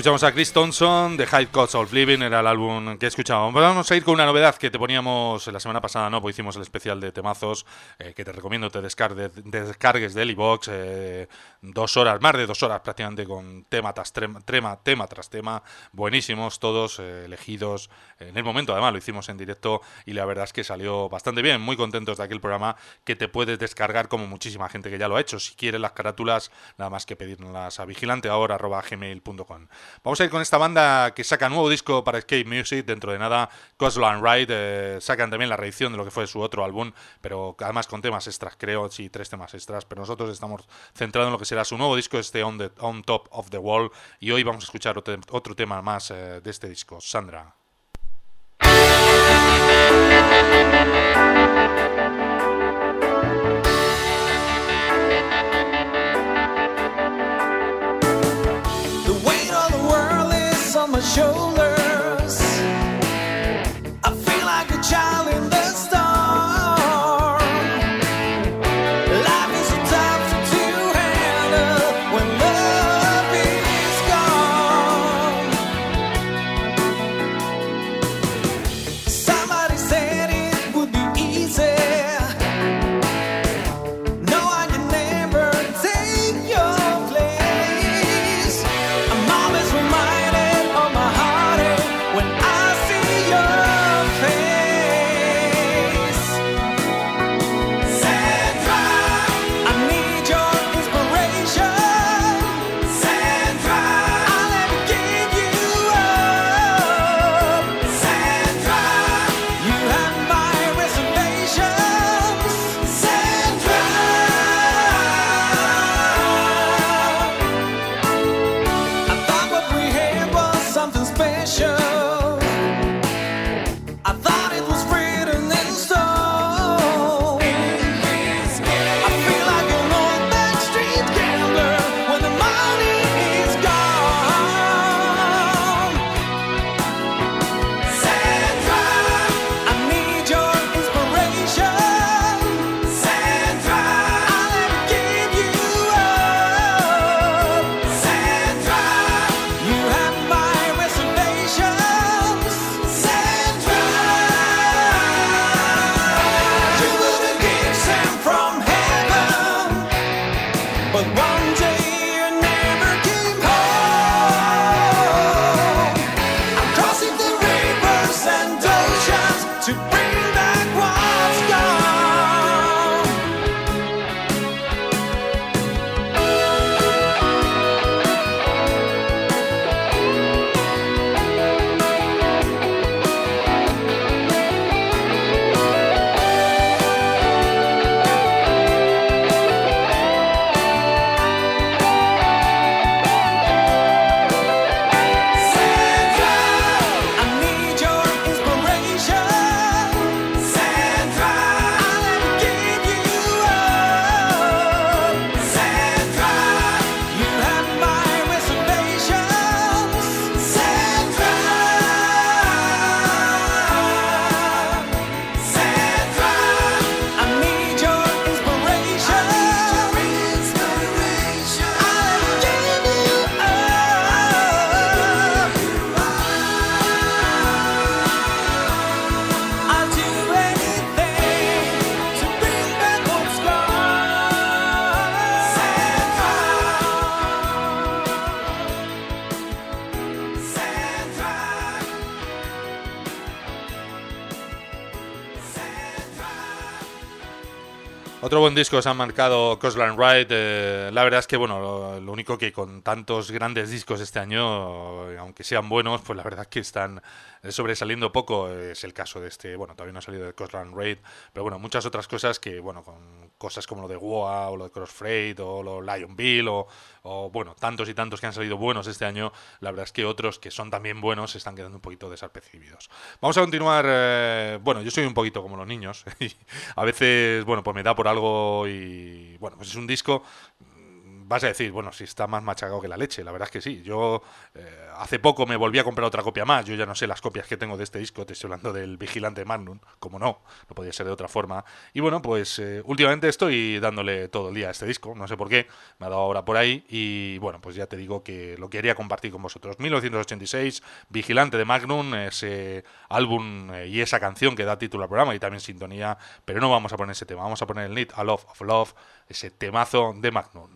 Escuchamos a Chris Thompson, The High Cost of Living, era el álbum que escuchábamos. Vamos a ir con una novedad que te poníamos la semana pasada, ¿no? Pues hicimos el especial de temazos, eh, que te recomiendo te descargues, descargues de Elibox, eh, dos horas, más de dos horas prácticamente con tema tras trema- tema tras tema, buenísimos todos, eh, elegidos en el momento, además lo hicimos en directo y la verdad es que salió bastante bien, muy contentos de aquel programa que te puedes descargar como muchísima gente que ya lo ha hecho. Si quieres las carátulas, nada más que pedirlas a vigilanteahora.gmail.com. Vamos a ir con esta banda que saca nuevo disco para Escape Music. Dentro de nada, Cosland Ride eh, sacan también la reedición de lo que fue su otro álbum, pero además con temas extras, creo, sí, tres temas extras. Pero nosotros estamos centrados en lo que será su nuevo disco, este On, the, On Top of the Wall. Y hoy vamos a escuchar otro, otro tema más eh, de este disco, Sandra. Is buen disco se han marcado Cosland Ride. eh, la verdad es que, bueno, lo, único que con tantos grandes discos este año, eh, aunque sean buenos, pues la verdad es que están eh, sobresaliendo poco. Es el caso de este, bueno, todavía no ha salido de Cosland Raid, pero bueno, muchas otras cosas que, bueno, con cosas como lo de Woa o lo de Crossfreight o lo de Lionville o, o, bueno, tantos y tantos que han salido buenos este año, la verdad es que otros que son también buenos se están quedando un poquito desapercibidos. Vamos a continuar, eh, bueno, yo soy un poquito como los niños y a veces, bueno, pues me da por algo y, bueno, pues es un disco vas a decir, bueno, si está más machacado que la leche, la verdad es que sí. Yo eh, hace poco me volví a comprar otra copia más, yo ya no sé las copias que tengo de este disco, te estoy hablando del Vigilante Magnum, como no, no podía ser de otra forma. Y bueno, pues eh, últimamente estoy dándole todo el día a este disco, no sé por qué, me ha dado ahora por ahí y bueno, pues ya te digo que lo quería compartir con vosotros. 1986, Vigilante de Magnum, ese álbum eh, y esa canción que da título al programa y también sintonía, pero no vamos a poner ese tema, vamos a poner el Need a Love of Love, ese temazo de Magnum.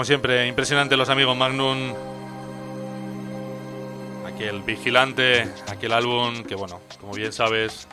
Como siempre, impresionante los amigos Magnum. Aquel vigilante, aquel álbum que, bueno, como bien sabes,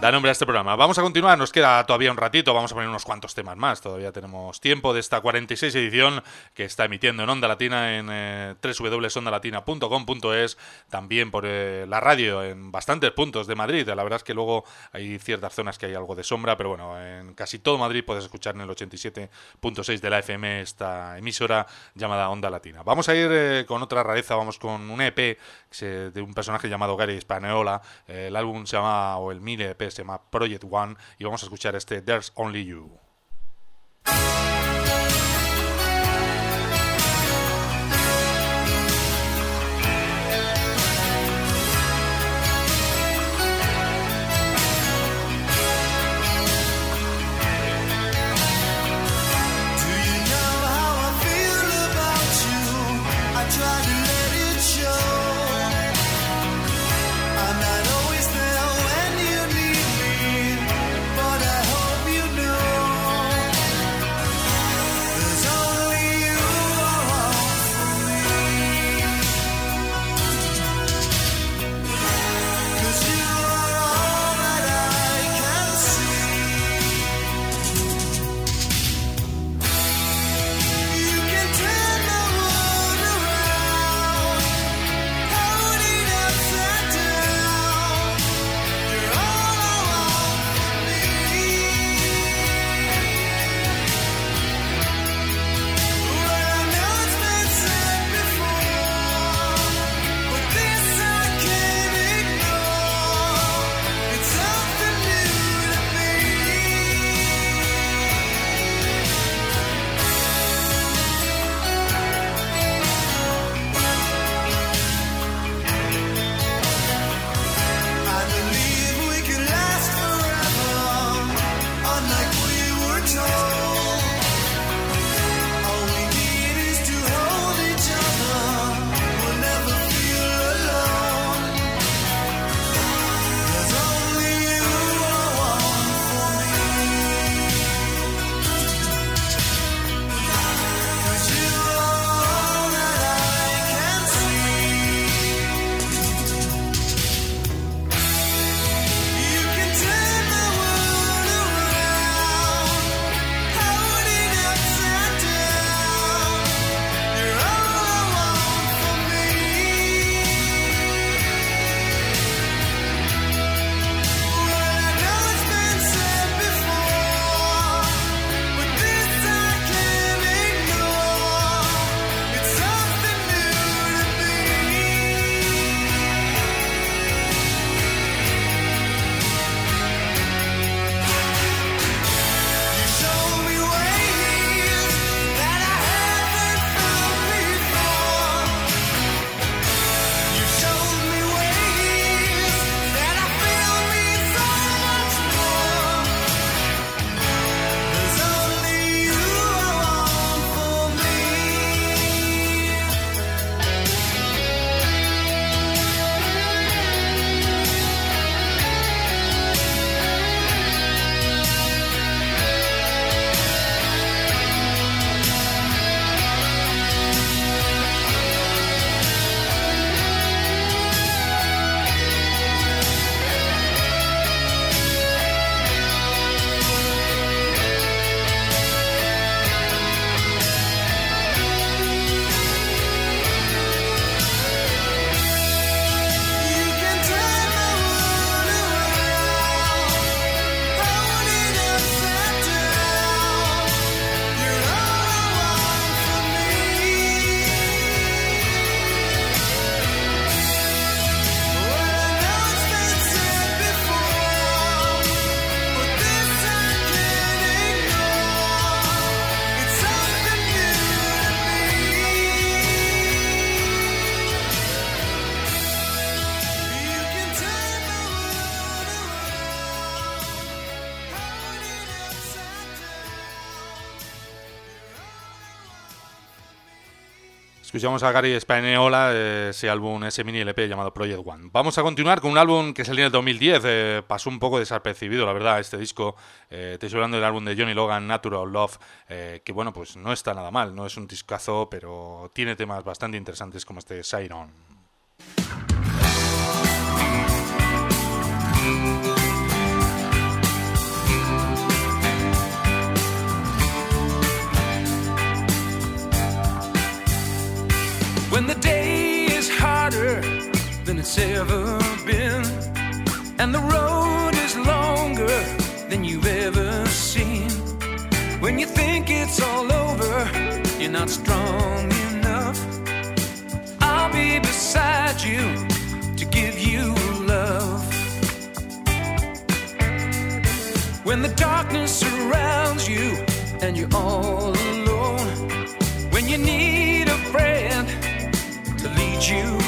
da nombre a este programa. Vamos a continuar, nos queda todavía un ratito, vamos a poner unos cuantos temas más, todavía tenemos tiempo de esta 46 edición que está emitiendo en Onda Latina en eh, www.ondalatina.com.es, también por eh, la radio en bastantes puntos de Madrid, la verdad es que luego hay ciertas zonas que hay algo de sombra, pero bueno, en casi todo Madrid puedes escuchar en el 87.6 de la FM esta emisora llamada Onda Latina. Vamos a ir eh, con otra rareza, vamos con un EP de un personaje llamado Gary Spaneola, Eh, el álbum se llama, o el mini EP se llama Project One, y vamos a escuchar este There's Only You. Escuchamos a Gary Spaneola, ese álbum, ese mini LP llamado Project One. Vamos a continuar con un álbum que salió en el 2010, eh, pasó un poco desapercibido, la verdad, este disco. Eh, te estoy hablando del álbum de Johnny Logan, Natural Love, eh, que bueno, pues no está nada mal, no es un discazo, pero tiene temas bastante interesantes como este Siren. It's ever been, and the road is longer than you've ever seen. When you think it's all over, you're not strong enough. I'll be beside you to give you love. When the darkness surrounds you and you're all alone, when you need a friend to lead you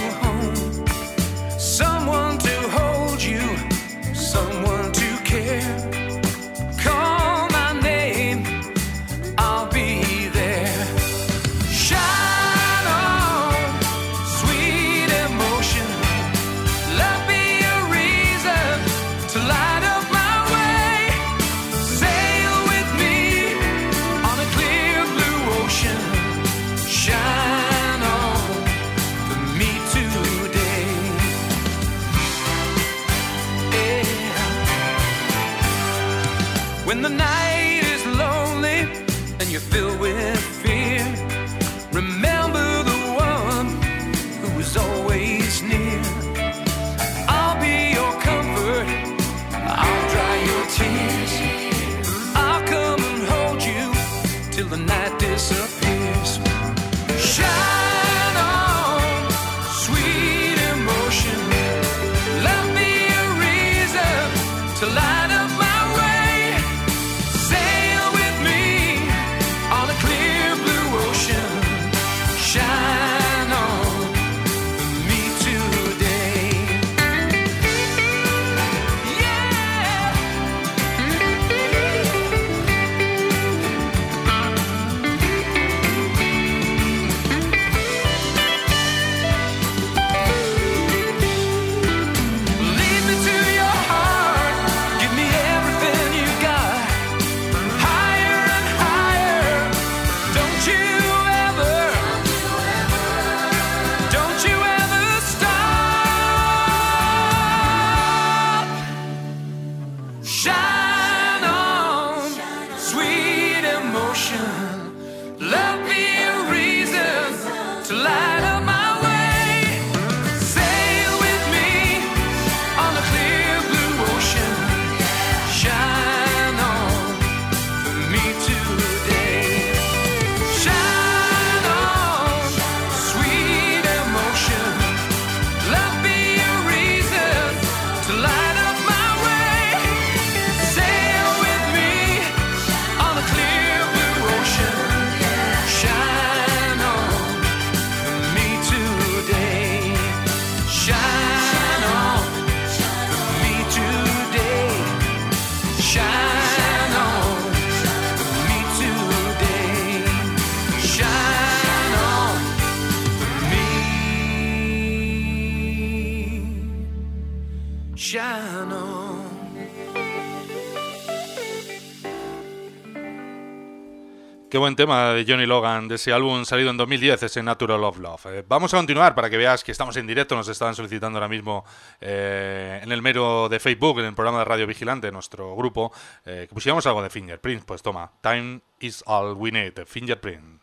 Qué buen tema de Johnny Logan, de ese álbum salido en 2010, ese Natural of Love. Eh, vamos a continuar para que veas que estamos en directo, nos estaban solicitando ahora mismo eh, en el mero de Facebook, en el programa de Radio Vigilante, nuestro grupo, eh, que pusiéramos algo de Fingerprint. Pues toma, Time is all we need, Fingerprint.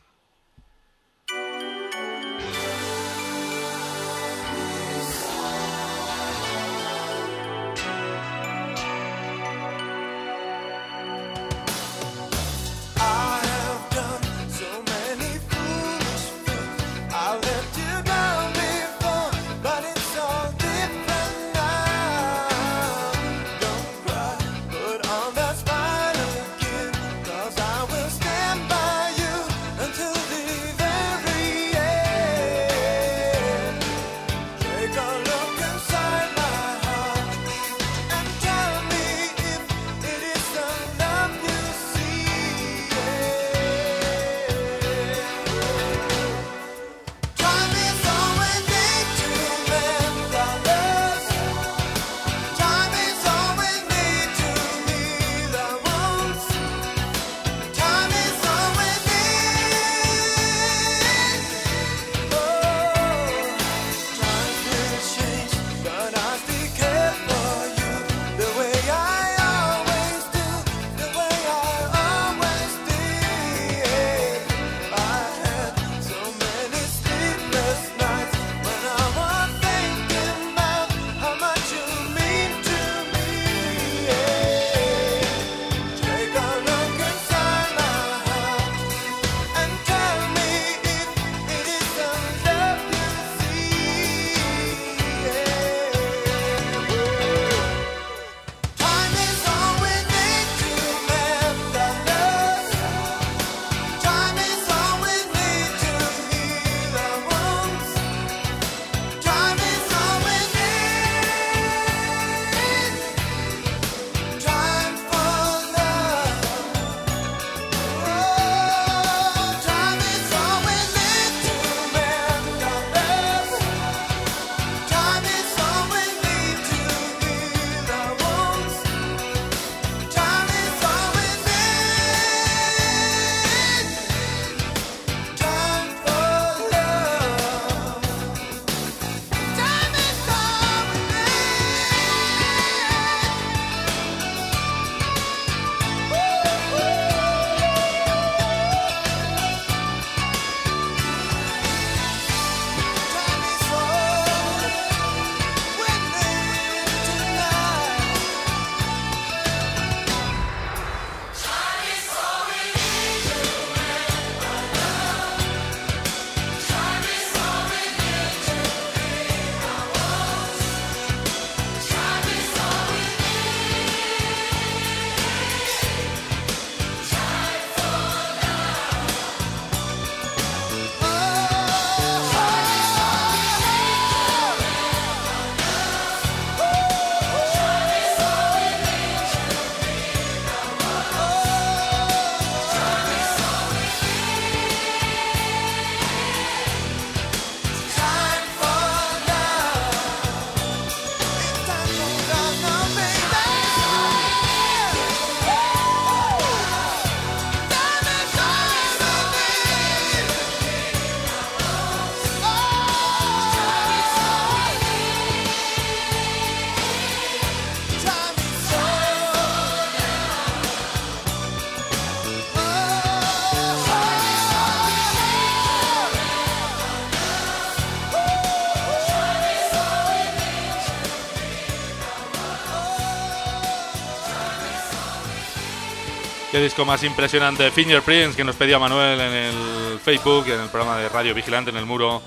Qué disco más impresionante, Fingerprints, que nos pedía Manuel en el Facebook, en el programa de Radio Vigilante en el muro.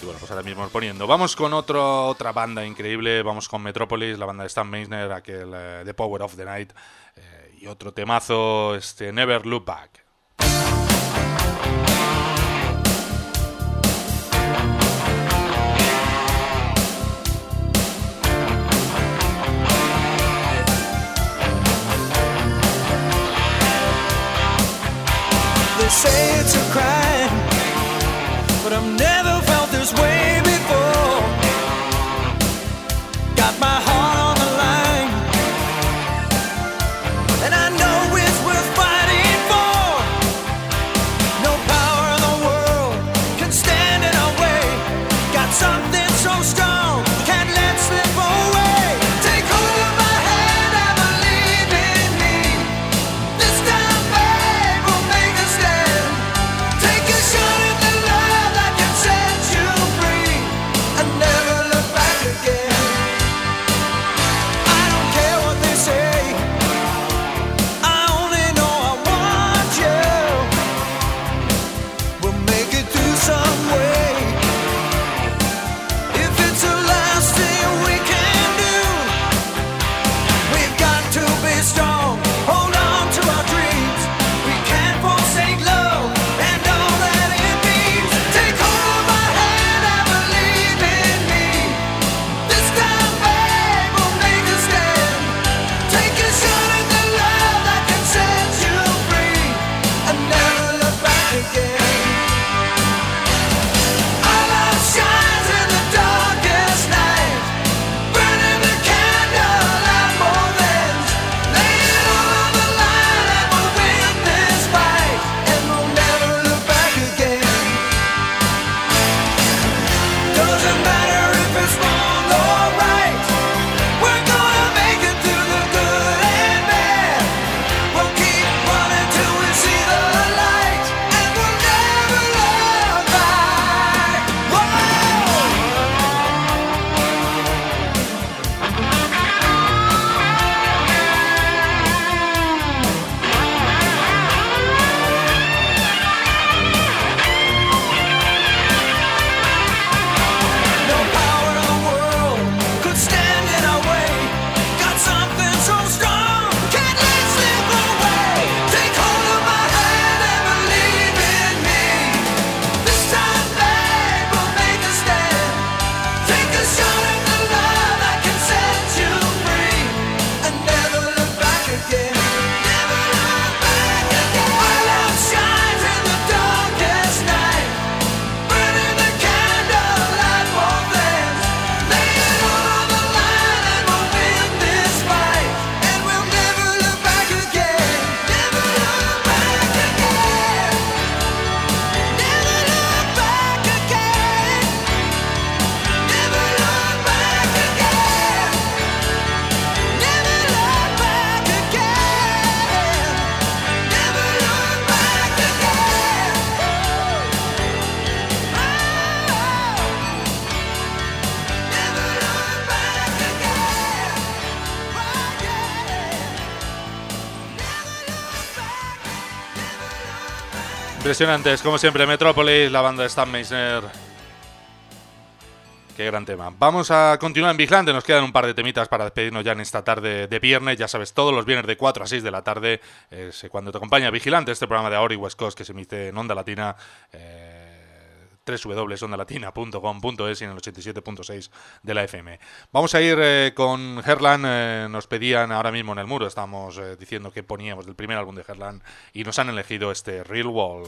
Y bueno, pues ahora mismo poniendo. Vamos con otro, otra banda increíble, vamos con Metropolis, la banda de Stan Meisner, aquel eh, The Power of the Night. eh, y otro temazo, este Never Look Back. Say it's a crime, but I've never felt this way Impresionantes, como siempre, Metrópolis, la banda de Stan Meisner. Qué gran tema. Vamos a continuar en Vigilante. Nos quedan un par de temitas para despedirnos ya en esta tarde de viernes. Ya sabes, todos los viernes de 4 a 6 de la tarde es cuando te acompaña Vigilante, este programa de Ahora y West Coast que se emite en Onda Latina. Eh, www.ondalatina.com.es y en el 87.6 de la FM. Vamos a ir eh, con Herland. eh, nos pedían ahora mismo en el muro, estamos eh, diciendo que poníamos del primer álbum de Herland y nos han elegido este Real Wall.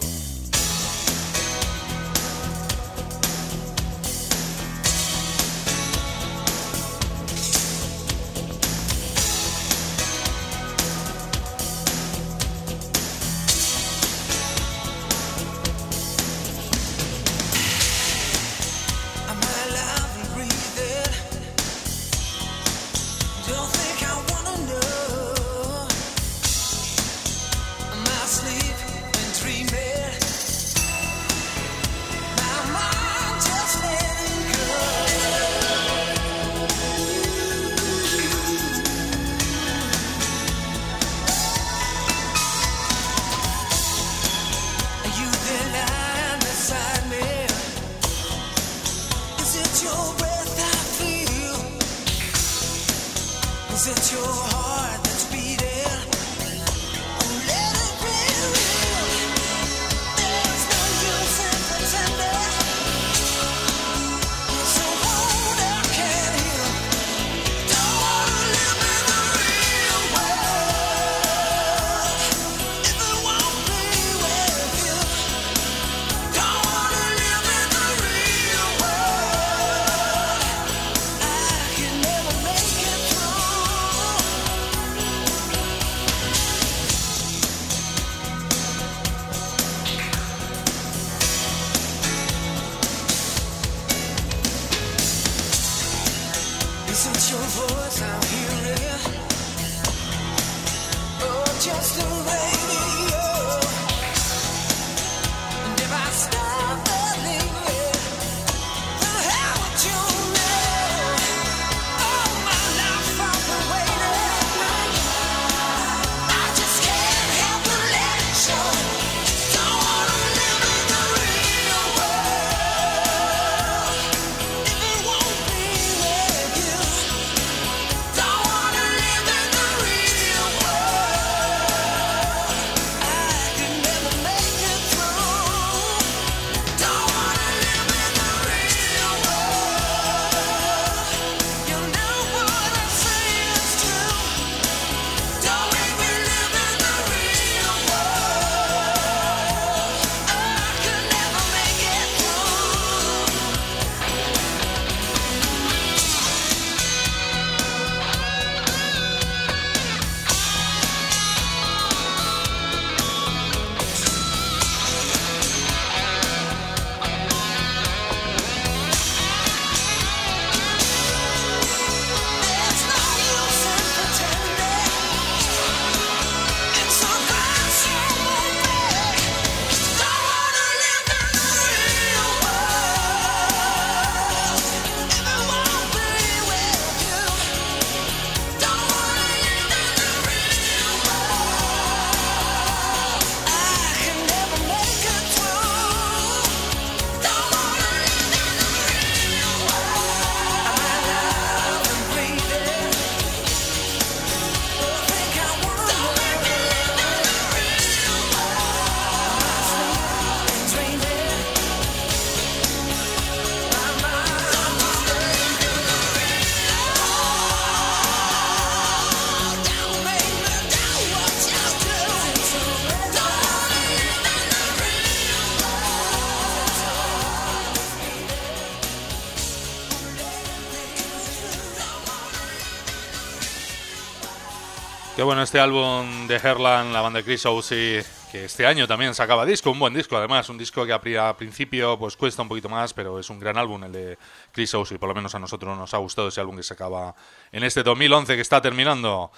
Bueno, este álbum de Herland, la banda de Chris O'Sea, que este año también sacaba disco, un buen disco además, un disco que a pri- a principio pues cuesta un poquito más, pero es un gran álbum el de Chris O'Sea, por lo menos a nosotros nos ha gustado ese álbum que sacaba en este 2011 que está terminando.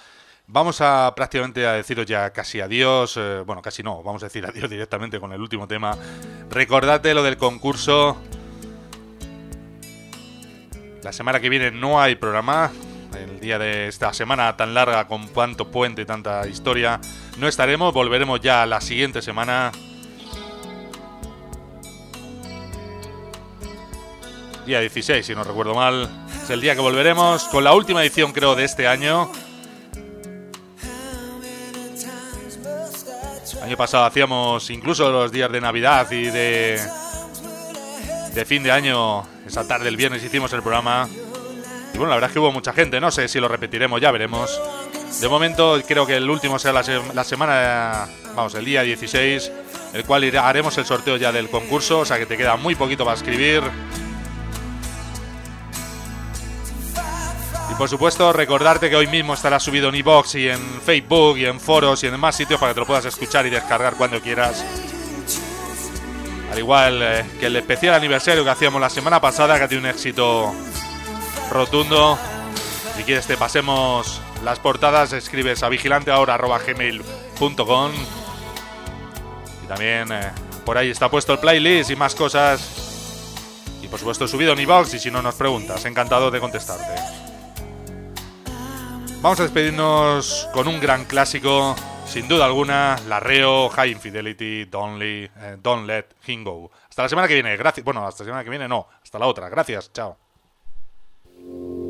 Vamos a prácticamente a deciros ya casi adiós, eh, bueno, casi no, vamos a decir adiós directamente con el último tema. Recordate lo del concurso. La semana que viene no hay programa. El día de esta semana tan larga, con tanto puente y tanta historia, no estaremos. Volveremos ya la siguiente semana. Día 16, si no recuerdo mal. Es el día que volveremos con la última edición, creo, de este año. Año pasado hacíamos incluso los días de Navidad y de, de fin de año. Esa tarde, el viernes, hicimos el programa. Bueno, la verdad es que hubo mucha gente. No sé si lo repetiremos, ya veremos. De momento, creo que el último será la, se- la semana, vamos, el día 16, el cual haremos el sorteo ya del concurso. O sea que te queda muy poquito para escribir. Y por supuesto, recordarte que hoy mismo estará subido en iBox y en Facebook y en foros y en más sitios para que te lo puedas escuchar y descargar cuando quieras. Al igual eh, que el especial aniversario que hacíamos la semana pasada, que ha tenido un éxito rotundo. Si quieres te pasemos las portadas, escribes a vigilanteahora.gmail.com Y también eh, por ahí está puesto el playlist y más cosas. Y por supuesto subido en iVoox y si no nos preguntas, encantado de contestarte. Vamos a despedirnos con un gran clásico, sin duda alguna, la Reo, High Infidelity, Don't, Li- eh, Let Him Go. Hasta la semana que viene, gracias. Bueno, hasta la semana que viene no, hasta la otra. Gracias, chao. thank you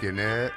cafeína tiene un nuevo dominio.